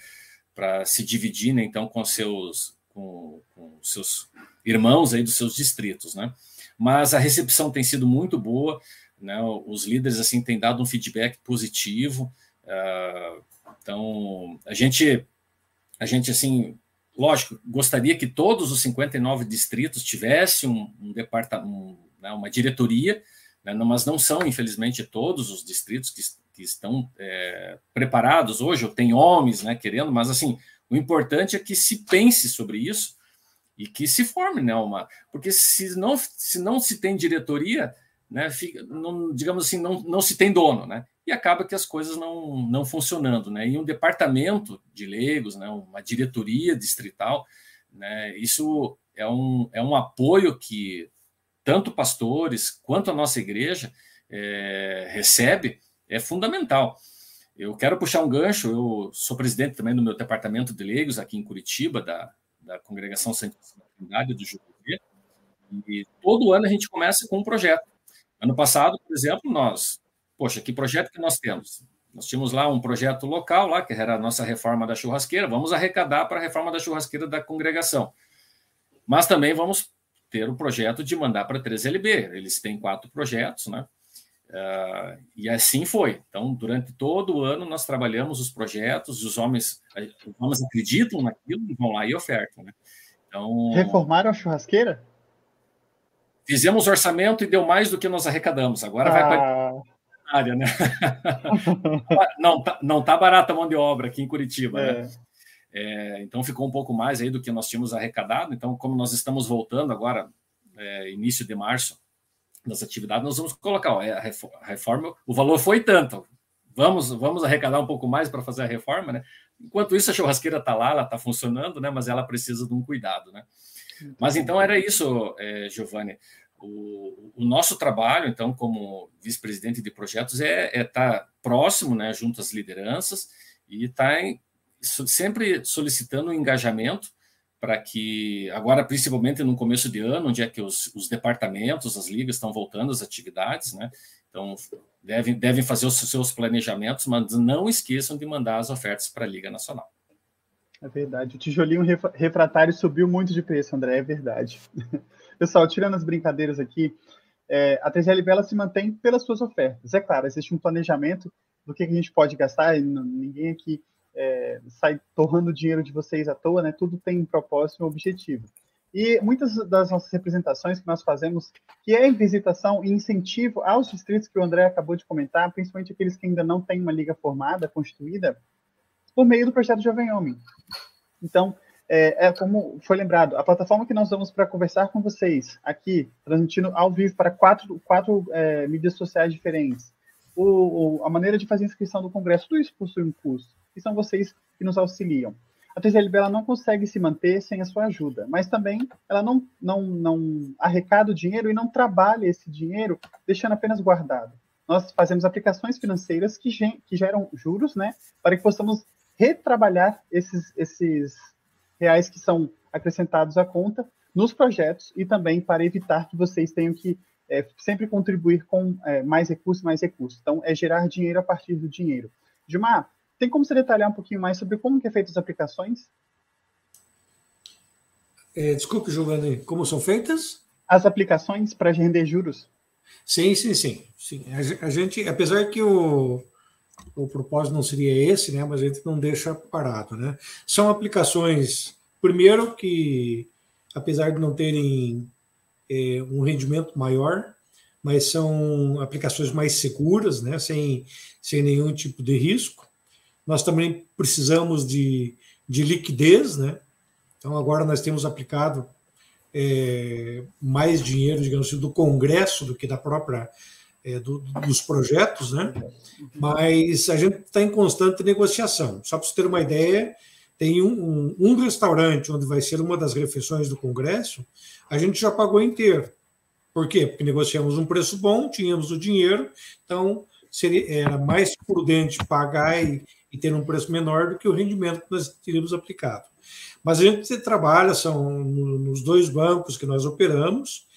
para se dividir, né, então com seus com, com seus irmãos aí dos seus distritos, né? Mas a recepção tem sido muito boa, né? Os líderes assim têm dado um feedback positivo. Uh, então, a gente, a gente, assim, lógico, gostaria que todos os 59 distritos tivessem um, um departamento, um, né, uma diretoria, né, mas não são, infelizmente, todos os distritos que, que estão é, preparados hoje, ou tem homens né, querendo, mas, assim, o importante é que se pense sobre isso e que se forme, né, uma, porque se não se, não se tem diretoria, né, fica, não, digamos assim, não, não se tem dono, né? E acaba que as coisas não, não funcionando, né? E um departamento de leigos, né, uma diretoria distrital, né, isso é um, é um apoio que tanto pastores quanto a nossa igreja é, recebe, é fundamental. Eu quero puxar um gancho, eu sou presidente também do meu departamento de leigos aqui em Curitiba, da, da Congregação Santíssima Trindade do e todo ano a gente começa com um projeto. Ano passado, por exemplo, nós poxa, que projeto que nós temos? Nós tínhamos lá um projeto local, lá, que era a nossa reforma da churrasqueira, vamos arrecadar para a reforma da churrasqueira da congregação. Mas também vamos ter o projeto de mandar para a 3LB. Eles têm quatro projetos, né? Uh, e assim foi. Então, durante todo o ano, nós trabalhamos os projetos, os homens, os homens acreditam naquilo e vão lá e ofertam. Né? Então, Reformaram a churrasqueira? Fizemos orçamento e deu mais do que nós arrecadamos. Agora ah. vai para área, né? [LAUGHS] não, tá, não tá barata a mão de obra aqui em Curitiba, né? é. né? É, então ficou um pouco mais aí do que nós tínhamos arrecadado. Então, como nós estamos voltando agora, é, início de março, das atividades, nós vamos colocar ó, é, a reforma, o valor foi tanto. Vamos, vamos arrecadar um pouco mais para fazer a reforma, né? Enquanto isso, a churrasqueira está lá, ela está funcionando, né? Mas ela precisa de um cuidado, né? Mas então era isso, é, Giovanni. O, o, nosso trabalho, então, como vice-presidente de projetos, é estar é tá próximo, né, junto às lideranças e estar tá sempre solicitando um engajamento para que, agora, principalmente no começo de ano, onde é que os, os departamentos, as ligas estão voltando às atividades, né? Então, devem, devem fazer os seus planejamentos, mas não esqueçam de mandar as ofertas para a Liga Nacional. É verdade. O tijolinho refratário subiu muito de preço, André, é verdade. [LAUGHS] Pessoal, tirando as brincadeiras aqui, é, a TGLB ela se mantém pelas suas ofertas. É claro, existe um planejamento do que a gente pode gastar, ninguém aqui é, sai torrando dinheiro de vocês à toa, né? Tudo tem um propósito e um objetivo. E muitas das nossas representações que nós fazemos, que é em visitação e incentivo aos distritos que o André acabou de comentar, principalmente aqueles que ainda não têm uma liga formada, constituída, por meio do projeto Jovem Homem. Então, é, é, como foi lembrado, a plataforma que nós vamos para conversar com vocês aqui, transmitindo ao vivo para quatro, quatro é, mídias sociais diferentes, o, o, a maneira de fazer inscrição do Congresso, tudo isso possui um custo, e são vocês que nos auxiliam. A TZLB ela não consegue se manter sem a sua ajuda, mas também ela não, não, não arrecada o dinheiro e não trabalha esse dinheiro deixando apenas guardado. Nós fazemos aplicações financeiras que, que geram juros, né, para que possamos retrabalhar esses, esses reais que são acrescentados à conta nos projetos e também para evitar que vocês tenham que é, sempre contribuir com é, mais recursos, mais recursos. Então, é gerar dinheiro a partir do dinheiro. Gilmar, tem como você detalhar um pouquinho mais sobre como que é feito as aplicações? É, desculpe, Giovanni, como são feitas? As aplicações para render juros. Sim, sim, sim. sim. A gente, apesar que o, o propósito não seria esse, né? Mas a gente não deixa parado, né? São aplicações, primeiro que, apesar de não terem é, um rendimento maior, mas são aplicações mais seguras, né? Sem, sem nenhum tipo de risco. Nós também precisamos de, de liquidez, né? Então agora nós temos aplicado é, mais dinheiro, digamos assim, do Congresso do que da própria é, do, dos projetos, né? Mas a gente está em constante negociação. Só para você ter uma ideia, tem um, um, um, restaurante onde vai ser uma das refeições do Congresso, a gente já pagou inteiro. Por quê? Porque negociamos um preço bom, tínhamos o dinheiro, então seria, era mais prudente pagar e, e ter um preço menor do que o rendimento que nós teríamos aplicado. Mas a gente trabalha, são nos dois bancos que nós operamos,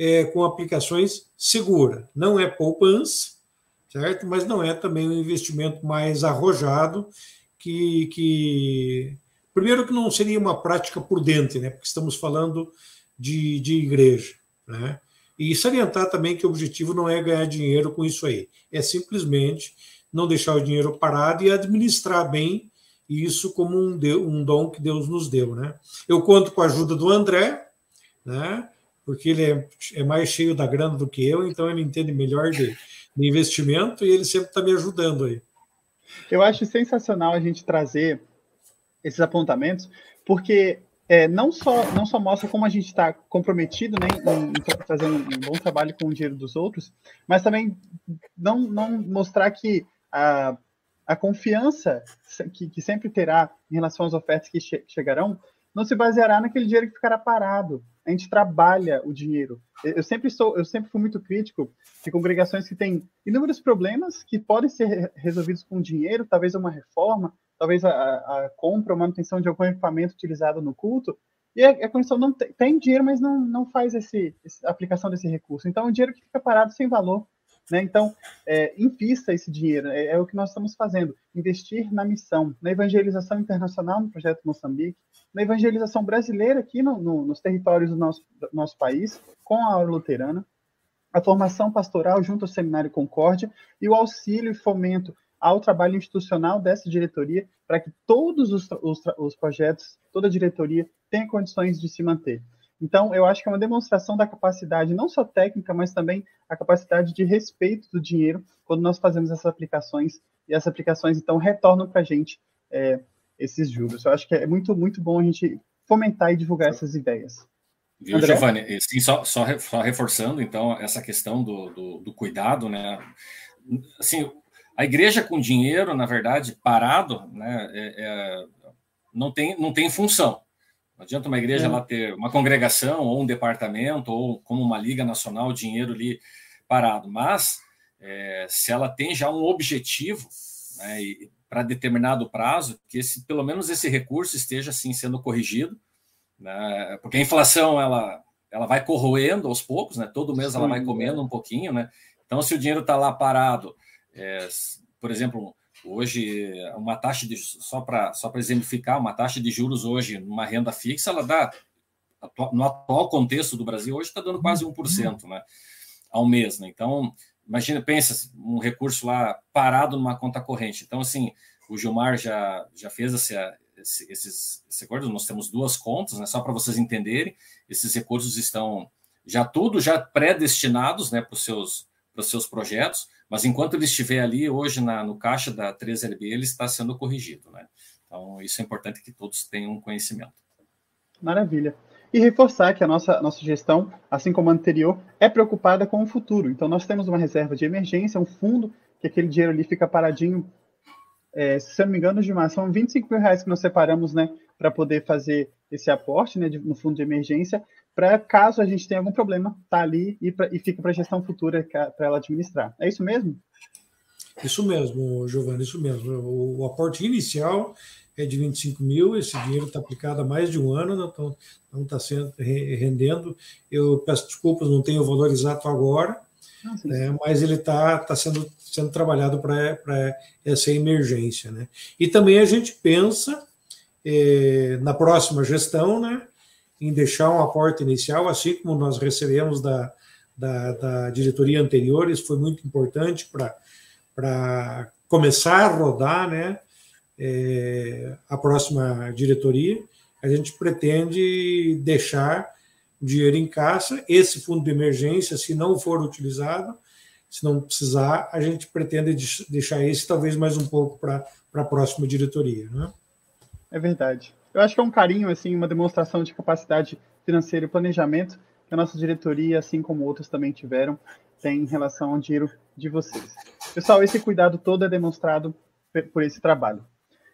é, com aplicações seguras. Não é poupança, certo? Mas não é também um investimento mais arrojado que, que primeiro que não seria uma prática prudente, né? Porque estamos falando de, de igreja, né? E salientar também que o objetivo não é ganhar dinheiro com isso aí, é simplesmente não deixar o dinheiro parado e administrar bem isso como um, um dom que Deus nos deu, né? Eu conto com a ajuda do André, né? Porque ele é, é, mais cheio da grana do que eu, então ele entende melhor de, de investimento e ele sempre está me ajudando aí. Eu acho sensacional a gente trazer esses apontamentos, porque é, não, só, não só mostra como a gente está comprometido né, em, em fazer um, um, bom trabalho com o dinheiro dos outros, mas também não, não mostrar que a, a confiança que, que sempre terá em relação às ofertas que che chegarão não se baseará naquele dinheiro que ficará parado, a gente trabalha o dinheiro. Eu sempre sou, eu sempre fui muito crítico de congregações que têm inúmeros problemas que podem ser resolvidos com dinheiro, talvez uma reforma, talvez a, a compra ou manutenção de algum equipamento utilizado no culto. E a, a condição não tem, tem, dinheiro, mas não, não faz esse, aplicação desse recurso. Então, é um dinheiro que fica parado sem valor. Né? Então, é, invista esse dinheiro, é, é, o que nós estamos fazendo, investir na missão, na evangelização internacional no Projeto Moçambique, na evangelização brasileira aqui no, no, nos territórios do nosso, do nosso país, com a aula luterana, a formação pastoral junto ao Seminário Concórdia e o auxílio e fomento ao trabalho institucional dessa diretoria para que todos os, os, os projetos, toda a diretoria tenha condições de se manter. Então, eu acho que é uma demonstração da capacidade, não só técnica, mas também a capacidade de respeito do dinheiro quando nós fazemos essas aplicações, e essas aplicações, então, retornam para a gente é, esses juros. Eu acho que é muito, muito bom a gente fomentar e divulgar essas ideias. Viu, André? Giovanni? Sim, só, só, reforçando, então, essa questão do, do, do, cuidado, né? Assim, a igreja com dinheiro, na verdade, parado, né, é, é, não, tem, não tem função. Não adianta uma igreja é. lá ter uma congregação ou um departamento ou como uma liga nacional, dinheiro ali parado. Mas é, se ela tem já um objetivo né, para determinado prazo, que esse, pelo menos esse recurso esteja assim sendo corrigido, né, porque a inflação ela, ela vai corroendo aos poucos, né, todo mês Sim, ela vai comendo um pouquinho, né, então se o dinheiro está lá parado, é, por exemplo, hoje uma taxa de só para só para exemplificar, uma taxa de juros hoje numa renda fixa, ela dá no atual contexto do Brasil hoje está dando quase 1%, né, ao mês, né? Então, imagina, pensa, um recurso lá parado numa conta corrente. Então, assim, o Gilmar já, já fez esse, esse, esses, esse acordo, nós temos duas contas, né, só para vocês entenderem, esses recursos estão já tudo já pré-destinados né, para os seus, seus projetos, mas enquanto ele estiver ali hoje na, no caixa da 3LB, ele está sendo corrigido. Né? Então, isso é importante que todos tenham conhecimento. Maravilha e reforçar que a nossa, nossa gestão, assim como a anterior, é preocupada com o futuro. Então, nós temos uma reserva de emergência, um fundo, que aquele dinheiro ali fica paradinho. É, se eu não me engano, Gilmar, são 25 mil reais que nós separamos né, para poder fazer esse aporte né, de, no fundo de emergência, para caso a gente tenha algum problema, tá ali e, pra, e fica para a gestão futura para ela administrar. É isso mesmo? Isso mesmo, Giovanni, isso mesmo. O, o aporte inicial é de 25 mil, esse dinheiro está aplicado há mais de um ano, não está sendo rendendo. Eu peço desculpas, não tenho o valor exato agora, né, mas ele está tá sendo, sendo trabalhado para essa emergência. Né? E também a gente pensa é, na próxima gestão né, em deixar um aporte inicial, assim como nós recebemos da, da, da diretoria anterior, isso foi muito importante para começar a rodar, né? É, a próxima diretoria, a gente pretende deixar dinheiro em caixa. Esse fundo de emergência, se não for utilizado, se não precisar, a gente pretende deixar esse talvez mais um pouco para a próxima diretoria. Né? É verdade. Eu acho que é um carinho, assim, uma demonstração de capacidade financeira e planejamento que a nossa diretoria, assim como outras também tiveram, tem em relação ao dinheiro de vocês. Pessoal, esse cuidado todo é demonstrado por esse trabalho.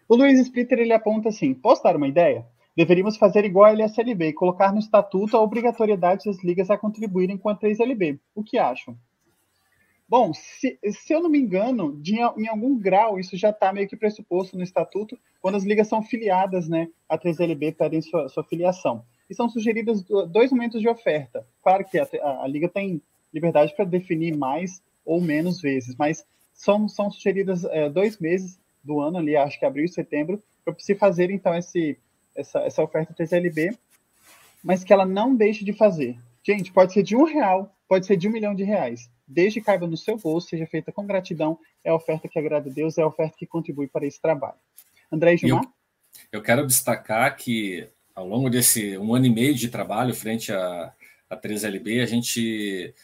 O Luiz Splitter ele aponta assim: posso dar uma ideia? Deveríamos fazer igual a LSLB e colocar no estatuto a obrigatoriedade das ligas a contribuírem com a 3LB. O que acham? Bom, se, se eu não me engano, de, em algum grau isso já está meio que pressuposto no estatuto, quando as ligas são filiadas né, à 3LB, pedem sua, sua filiação. E são sugeridos dois momentos de oferta. Claro que a, a, a liga tem liberdade para definir mais ou menos vezes, mas são, são sugeridas é, dois meses do ano, ali, acho que abril e setembro, para se fazer então esse, essa, essa oferta 3LB, mas que ela não deixe de fazer. Gente, pode ser de um real, pode ser de um milhão de reais. Desde que caiba no seu bolso, seja feita com gratidão, é a oferta que agrada a Deus, é a oferta que contribui para esse trabalho. André e Gilmar? Eu, eu quero destacar que ao longo desse um ano e meio de trabalho frente à, à 3LB, a gente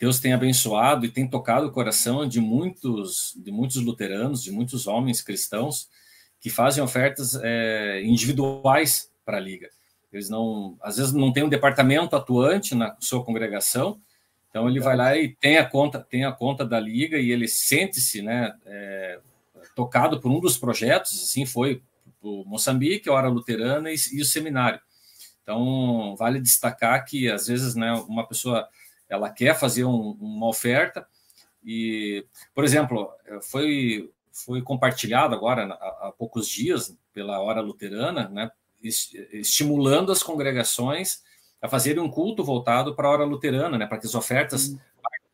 Deus tem abençoado e tem tocado o coração de muitos, de muitos luteranos, de muitos homens cristãos que fazem ofertas é, individuais para a liga. Eles não, às vezes não tem um departamento atuante na sua congregação, então ele vai lá e tem a conta, tem a conta da liga e ele sente-se, né, é, tocado por um dos projetos. Assim foi o Moçambique, a Hora Luterana e, e o seminário. Então vale destacar que às vezes, né, uma pessoa ela quer fazer um, uma oferta e, por exemplo, foi foi compartilhado agora há, há poucos dias pela Hora Luterana, né, estimulando as congregações a fazerem um culto voltado para a Hora Luterana, né, para que as ofertas uhum.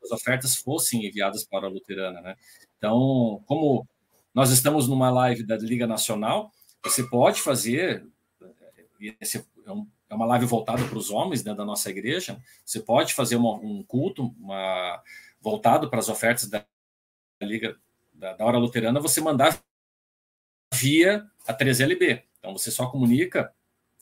as ofertas fossem enviadas para a Hora Luterana, né? Então, como nós estamos numa live da Liga Nacional, você pode fazer esse é um é uma live voltada para os homens dentro da nossa igreja. Você pode fazer uma, um culto uma, voltado para as ofertas da Liga da, da Hora Luterana, você mandar via a 3LB. Então você só comunica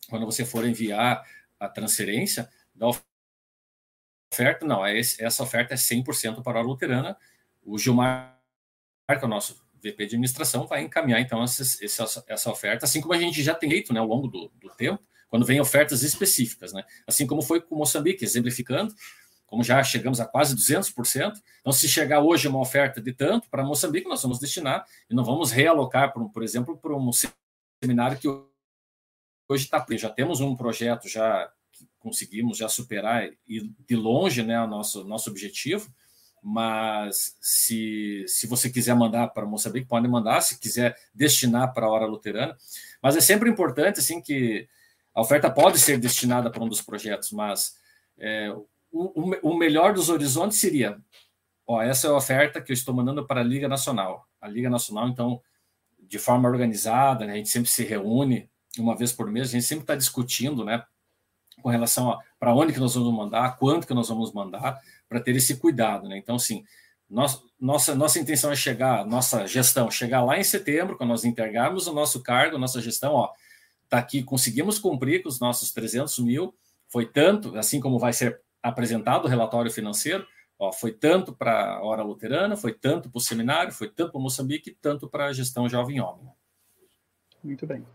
quando você for enviar a transferência da oferta. Não, é essa oferta é 100% para a Hora Luterana. O Gilmar, que é o nosso VP de administração vai encaminhar então essa, essa, oferta, assim como a gente já tem feito né, ao longo do, do tempo, quando vem ofertas específicas, né? Assim como foi com Moçambique, exemplificando, como já chegamos a quase 200%. Então, se chegar hoje uma oferta de tanto para Moçambique, nós vamos destinar e não vamos realocar, por, por exemplo, para um seminário que hoje está. Já temos um projeto já que conseguimos já superar e de longe, né, o nosso nosso objetivo. Mas se, se você quiser mandar para Moçambique, pode mandar. Se quiser destinar para a hora luterana, mas é sempre importante assim que a oferta pode ser destinada para um dos projetos, mas é, o, o, melhor dos horizontes seria: ó, essa é a oferta que eu estou mandando para a Liga Nacional. A Liga Nacional, então, de forma organizada, né, a gente sempre se reúne uma vez por mês, a gente sempre está discutindo, né, com relação a para onde que nós vamos mandar, quanto que nós vamos mandar, para ter esse cuidado, né? Então, assim, nós, nossa, nossa intenção é chegar, nossa gestão, chegar lá em setembro, quando nós entregarmos o nosso cargo, nossa gestão, ó, tá aqui, conseguimos cumprir com os nossos 300 mil, foi tanto, assim como vai ser apresentado o relatório financeiro, ó, foi tanto para a Hora Luterana, foi tanto para o seminário, foi tanto para Moçambique, tanto para a gestão Jovem Homem. Muito bem.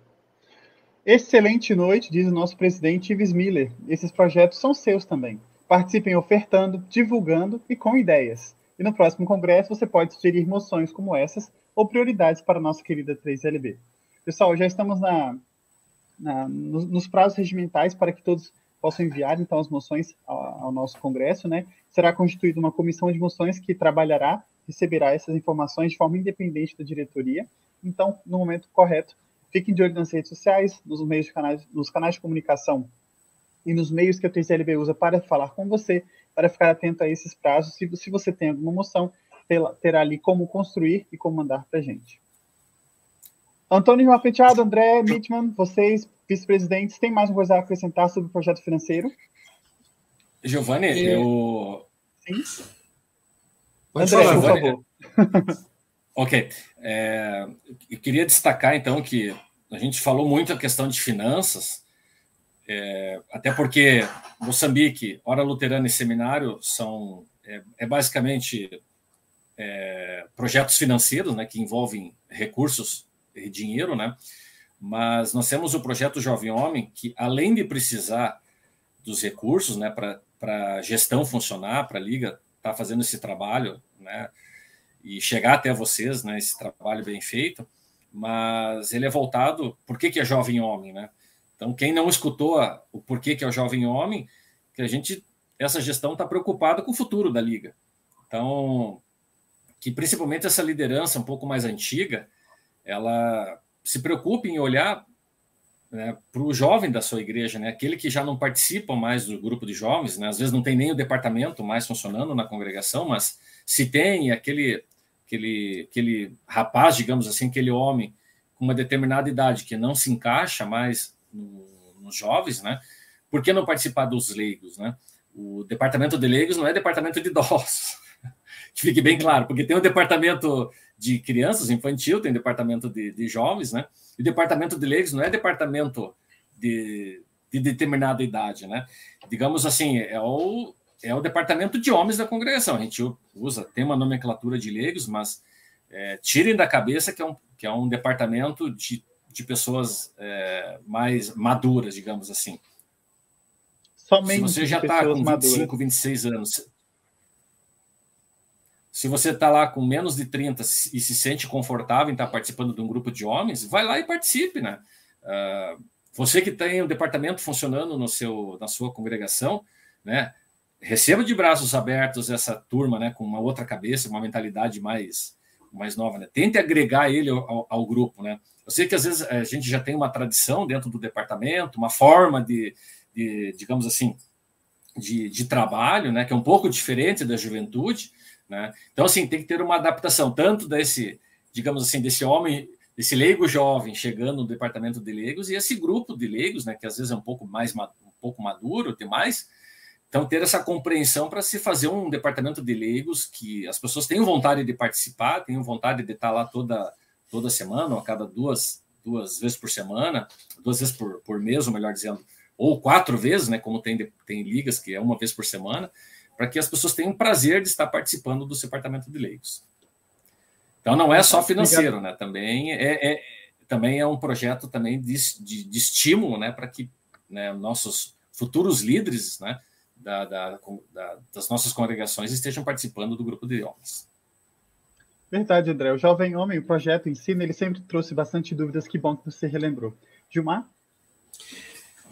Excelente noite, diz o nosso presidente Ives Miller. Esses projetos são seus também. Participem ofertando, divulgando e com ideias. E no próximo congresso você pode sugerir moções como essas ou prioridades para a nossa querida 3LB. Pessoal, já estamos na, na nos, nos prazos regimentais para que todos possam enviar então as moções ao, ao, nosso congresso, né? Será constituída uma comissão de moções que trabalhará, receberá essas informações de forma independente da diretoria. Então, no momento correto, fiquem de olho nas redes sociais, nos meios de canais, nos canais de comunicação e nos meios que a 3LB usa para falar com você, para ficar atento a esses prazos. Se, se você tem alguma moção, terá ali como construir e como mandar para a gente. Antônio Mafeteado, André, Mitman, vocês vice-presidentes, tem mais uma coisa a acrescentar sobre o projeto financeiro? Giovanni, e... eu. Sim. Pode André, falar, por favor. [LAUGHS] ok. É, eu queria destacar, então, que a gente falou muito a questão de finanças, é, até porque Moçambique, Hora Luterana e Seminário são é, é basicamente é, projetos financeiros, né, que envolvem recursos dinheiro, né? mas nós temos o projeto Jovem Homem, que além de precisar dos recursos né, para a gestão funcionar, para a Liga estar tá fazendo esse trabalho né, e chegar até vocês, né, esse trabalho bem feito, mas ele é voltado, por que, que é Jovem Homem? Né? Então, quem não escutou o porquê que é o Jovem Homem, que a gente, essa gestão está preocupada com o futuro da Liga. Então, que principalmente essa liderança um pouco mais antiga, ela se preocupe em olhar né, para o jovem da sua igreja, né, aquele que já não participa mais do grupo de jovens, né, às vezes não tem nem o departamento mais funcionando na congregação, mas se tem aquele, aquele, aquele rapaz, digamos assim, aquele homem com uma determinada idade que não se encaixa mais no, nos jovens, né, por que não participar dos leigos? Né? O departamento de leigos não é departamento de idosos, [LAUGHS] que fique bem claro, porque tem o departamento de crianças, infantil, tem departamento de, de jovens, né? E o departamento de leigos não é departamento de, de determinada idade, né? Digamos assim, é o, é o departamento de homens da congregação. A gente usa, tem uma nomenclatura de leigos, mas é, tirem da cabeça que é um, que é um departamento de, de pessoas é, mais maduras, digamos assim. Somente Se você já está com 25, maduras. 26 anos, se você está lá com menos de 30 e se sente confortável em estar tá participando de um grupo de homens, vai lá e participe, né? Uh, você que tem um departamento funcionando no seu, na sua congregação, né? Receba de braços abertos essa turma, né? Com uma outra cabeça, uma mentalidade mais, mais nova, né? Tente agregar ele ao, ao grupo, né? Eu sei que às vezes a gente já tem uma tradição dentro do departamento, uma forma de, de digamos assim, de, de trabalho, né? Que é um pouco diferente da juventude, né? Então, assim, tem que ter uma adaptação, tanto desse, digamos assim, desse homem, desse leigo jovem chegando no departamento de leigos e esse grupo de leigos, né, que às vezes é um pouco mais um pouco maduro, tem mais. Então, ter essa compreensão para se fazer um departamento de leigos que as pessoas tenham vontade de participar, tenham vontade de estar lá toda, toda semana, ou a cada duas, duas vezes por semana, duas vezes por, por mês, ou melhor dizendo, ou quatro vezes, né, como tem, tem ligas que é uma vez por semana, para que as pessoas tenham prazer de estar participando do departamento de leigos. Então não é só financeiro, né? Também é, é, também é um projeto também de, de, de estímulo, né, para que né, nossos futuros líderes, né, da, da, da, das nossas congregações estejam participando do grupo de homens. Verdade, André. O Jovem Homem, o projeto Ensina, ele sempre trouxe bastante dúvidas. Que bom que você relembrou. Gilmar?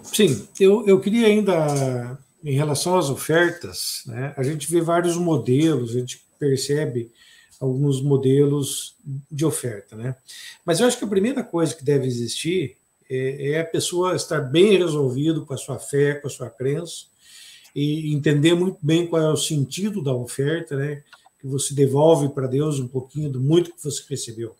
Sim, eu, eu queria ainda, em relação às ofertas, né, a gente vê vários modelos, a gente percebe alguns modelos de oferta, né? Mas eu acho que a primeira coisa que deve existir é, é a pessoa estar bem resolvido com a sua fé, com a sua crença, e entender muito bem qual é o sentido da oferta, né? Que você devolve para Deus um pouquinho do muito que você recebeu.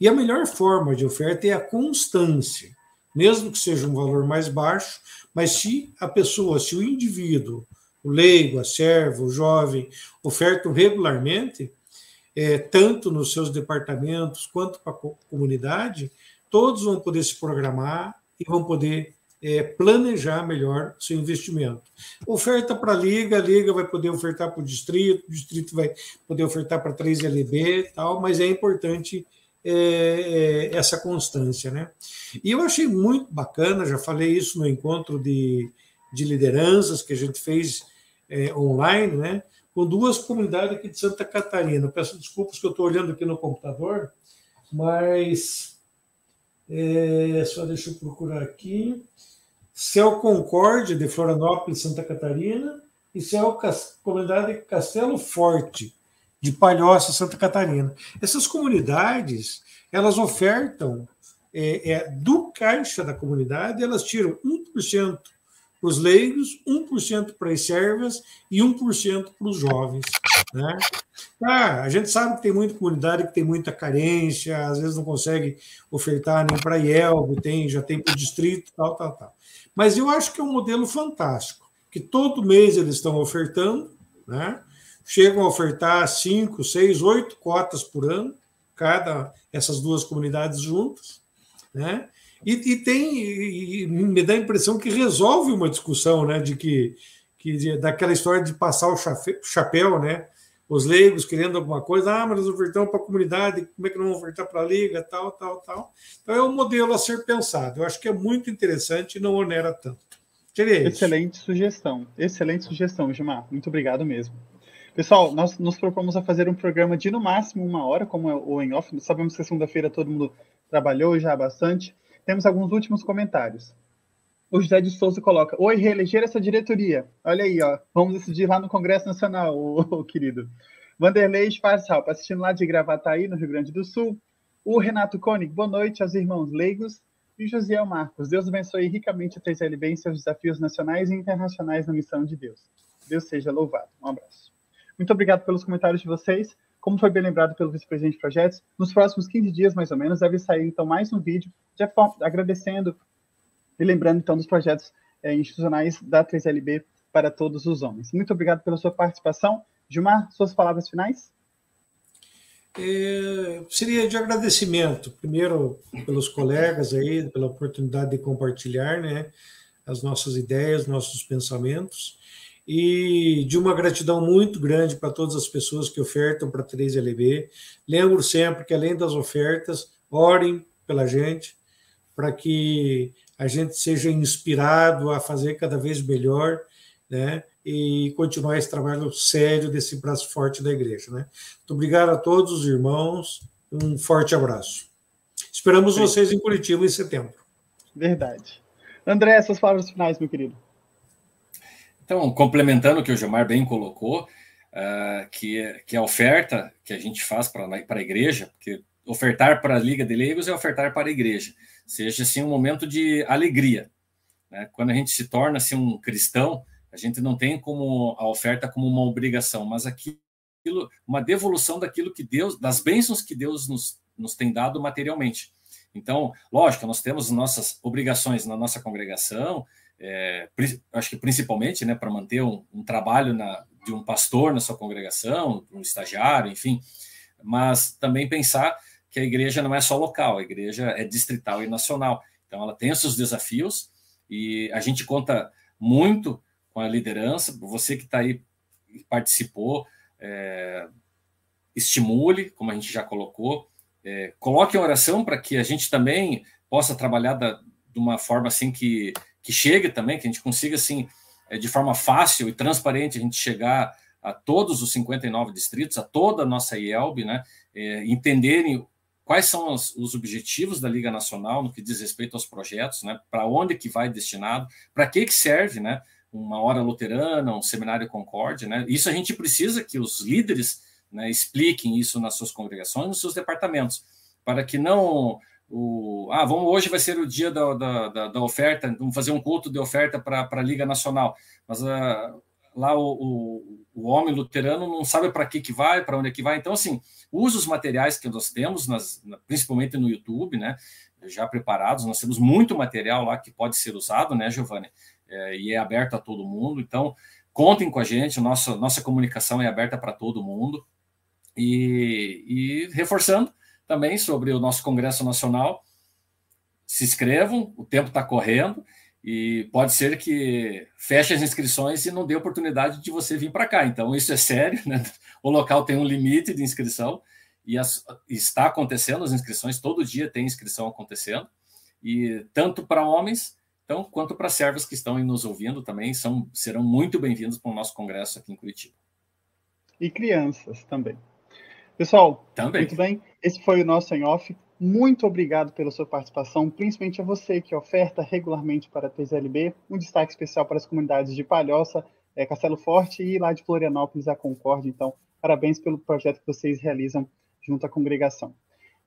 E a melhor forma de oferta é a constância, mesmo que seja um valor mais baixo, mas se a pessoa, se o indivíduo, o leigo, a serva, o jovem, ofertam regularmente, é, tanto nos seus departamentos quanto para a comunidade, todos vão poder se programar e vão poder é, planejar melhor seu investimento. Oferta para a liga, a liga vai poder ofertar para o distrito, o distrito vai poder ofertar para 3LB tal, mas é importante é, é, essa constância. Né? E eu achei muito bacana, já falei isso no encontro de, de lideranças que a gente fez é, online, né? com duas comunidades aqui de Santa Catarina. Peço desculpas que eu estou olhando aqui no computador, mas é, só deixa eu procurar aqui. Céu Concórdia, de Florianópolis, Santa Catarina, e Céu Comunidade Castelo Forte, de Palhoça, Santa Catarina. Essas comunidades, elas ofertam é, é, do caixa da comunidade, elas tiram 1% para os leigos, 1% para as servas e 1% para os jovens. Né? Ah, a gente sabe que tem muita comunidade que tem muita carência, às vezes não consegue ofertar nem para IELB, tem, já tem para o distrito, tal, tal, tal. Mas eu acho que é um modelo fantástico, que todo mês eles estão ofertando, né? Chegam a ofertar cinco, seis, oito cotas por ano, cada essas duas comunidades juntas, né? E, e tem, e me dá a impressão que resolve uma discussão, né, de que, que daquela história de passar o chapéu, né, os leigos querendo alguma coisa, ah, mas nós ofertamos para a comunidade, como é que não vão ofertar para a liga, tal, tal, tal. Então é um modelo a ser pensado. Eu acho que é muito interessante e não onera tanto. Excelente sugestão, excelente sugestão, Gilmar. Muito obrigado mesmo. Pessoal, nós nos propomos a fazer um programa de no máximo uma hora, como é o em off. Sabemos que segunda-feira todo mundo trabalhou já bastante temos alguns últimos comentários. O José de Souza coloca: Oi, reeleger essa diretoria. Olha aí, ó. Vamos decidir lá no Congresso Nacional, o, [LAUGHS] o querido. Vanderlei Schwarzhaupt, assistindo lá de Gravataí, no Rio Grande do Sul. O Renato Koenig, boa noite aos irmãos leigos. E Josiel Marcos, Deus abençoe ricamente a 3LB em seus desafios nacionais e internacionais na missão de Deus. Deus seja louvado. Um abraço. Muito obrigado pelos comentários de vocês. Como foi bem lembrado pelo vice-presidente de projetos, nos próximos 15 dias, mais ou menos, deve sair então mais um vídeo agradecendo e lembrando então dos projetos é, institucionais da 3LB para todos os homens. Muito obrigado pela sua participação. Gilmar, suas palavras finais? É, seria de agradecimento, primeiro pelos colegas aí, pela oportunidade de compartilhar né, as nossas ideias, nossos pensamentos, e de uma gratidão muito grande para todas as pessoas que ofertam para a 3LB. Lembro sempre que, além das ofertas, orem pela gente, para que a gente seja inspirado a fazer cada vez melhor, né? E continuar esse trabalho sério desse braço forte da igreja, né? Muito obrigado a todos os irmãos, um forte abraço. Esperamos vocês em Curitiba em setembro. Verdade. André, essas palavras finais, meu querido. Então, complementando o que o Gilmar bem colocou, uh, que, que a oferta que a gente faz para a igreja, porque ofertar para a Liga de Leigos é ofertar para a igreja, seja assim um momento de alegria. Né? Quando a gente se torna assim, um cristão, a gente não tem como a oferta como uma obrigação, mas aquilo, uma devolução daquilo que Deus, das bênçãos que Deus nos, nos tem dado materialmente. Então, lógico, nós temos nossas obrigações na nossa congregação, é, acho que principalmente né, para manter um, um trabalho na, de um pastor na sua congregação, um estagiário, enfim, mas também pensar que a igreja não é só local, a igreja é distrital e nacional. Então, ela tem os seus desafios e a gente conta muito com a liderança. Você que está aí participou, é, estimule, como a gente já colocou, é, coloque em oração para que a gente também possa trabalhar da, de uma forma assim que, que chegue também, que a gente consiga assim, é, de forma fácil e transparente, a gente chegar a todos os 59 distritos, a toda a nossa IELB, né, é, entenderem quais são os, os, objetivos da Liga Nacional no que diz respeito aos projetos, né, para onde que vai destinado, para que que serve, né, uma hora luterana, um seminário concorde, né, isso a gente precisa que os líderes né, expliquem isso nas suas congregações, nos seus departamentos, para que não o ah, vamos hoje vai ser o dia da, da, da, oferta, vamos fazer um culto de oferta para a Liga Nacional, mas uh, lá o, o, o, homem luterano não sabe para que que vai, para onde é que vai, então assim, use os materiais que nós temos, nas, principalmente no YouTube, né, já preparados, nós temos muito material lá que pode ser usado, né, Giovanni, é, e é aberto a todo mundo, então contem com a gente, nossa, nossa comunicação é aberta para todo mundo, e, e reforçando também sobre o nosso Congresso Nacional, se inscrevam, o tempo está correndo e pode ser que feche as inscrições e não dê oportunidade de você vir para cá. Então, isso é sério, né? [LAUGHS] O local tem um limite de inscrição e as, está acontecendo as inscrições, todo dia tem inscrição acontecendo, e tanto para homens então, quanto para servas que estão nos ouvindo também, são, serão muito bem-vindos para o nosso congresso aqui em Curitiba. E crianças também. Pessoal, Também. muito bem. Esse foi o nosso em off. Muito obrigado pela sua participação, principalmente a você que oferta regularmente para a TZLB. Um destaque especial para as comunidades de Palhoça, é, Castelo Forte e lá de Florianópolis, a Concórdia. Então, parabéns pelo projeto que vocês realizam junto à congregação.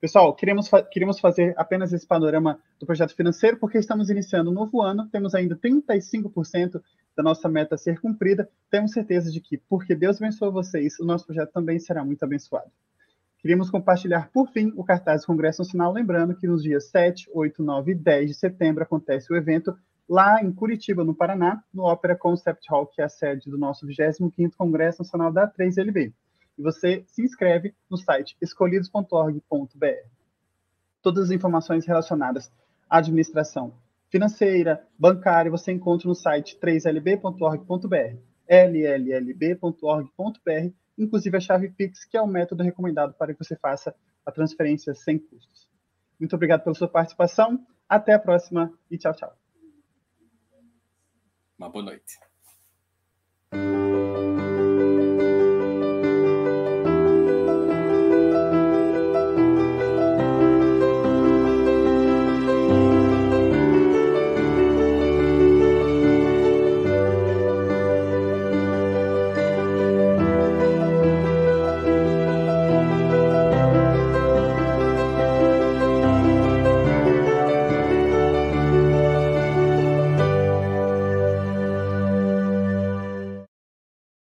Pessoal, queremos, fa queríamos fazer apenas esse panorama do projeto financeiro, porque estamos iniciando um novo ano, temos ainda 35% da nossa meta ser cumprida. Temos certeza de que, porque Deus abençoa vocês, o nosso projeto também será muito abençoado. Queríamos compartilhar, por fim, o cartaz do Congresso Nacional, lembrando que nos dias 7, 8, 9 e 10 de setembro acontece o evento lá em Curitiba, no Paraná, no Opera Concept Hall, que é a sede do nosso 25º Congresso Nacional da 3LB e você se inscreve no site escolhidos.org.br. Todas as informações relacionadas à administração financeira, bancária, você encontra no site 3lb.org.br, lllb.org.br, inclusive a chave Pix, que é o método recomendado para que você faça a transferência sem custos. Muito obrigado pela sua participação, até a próxima e tchau, tchau. Uma boa noite.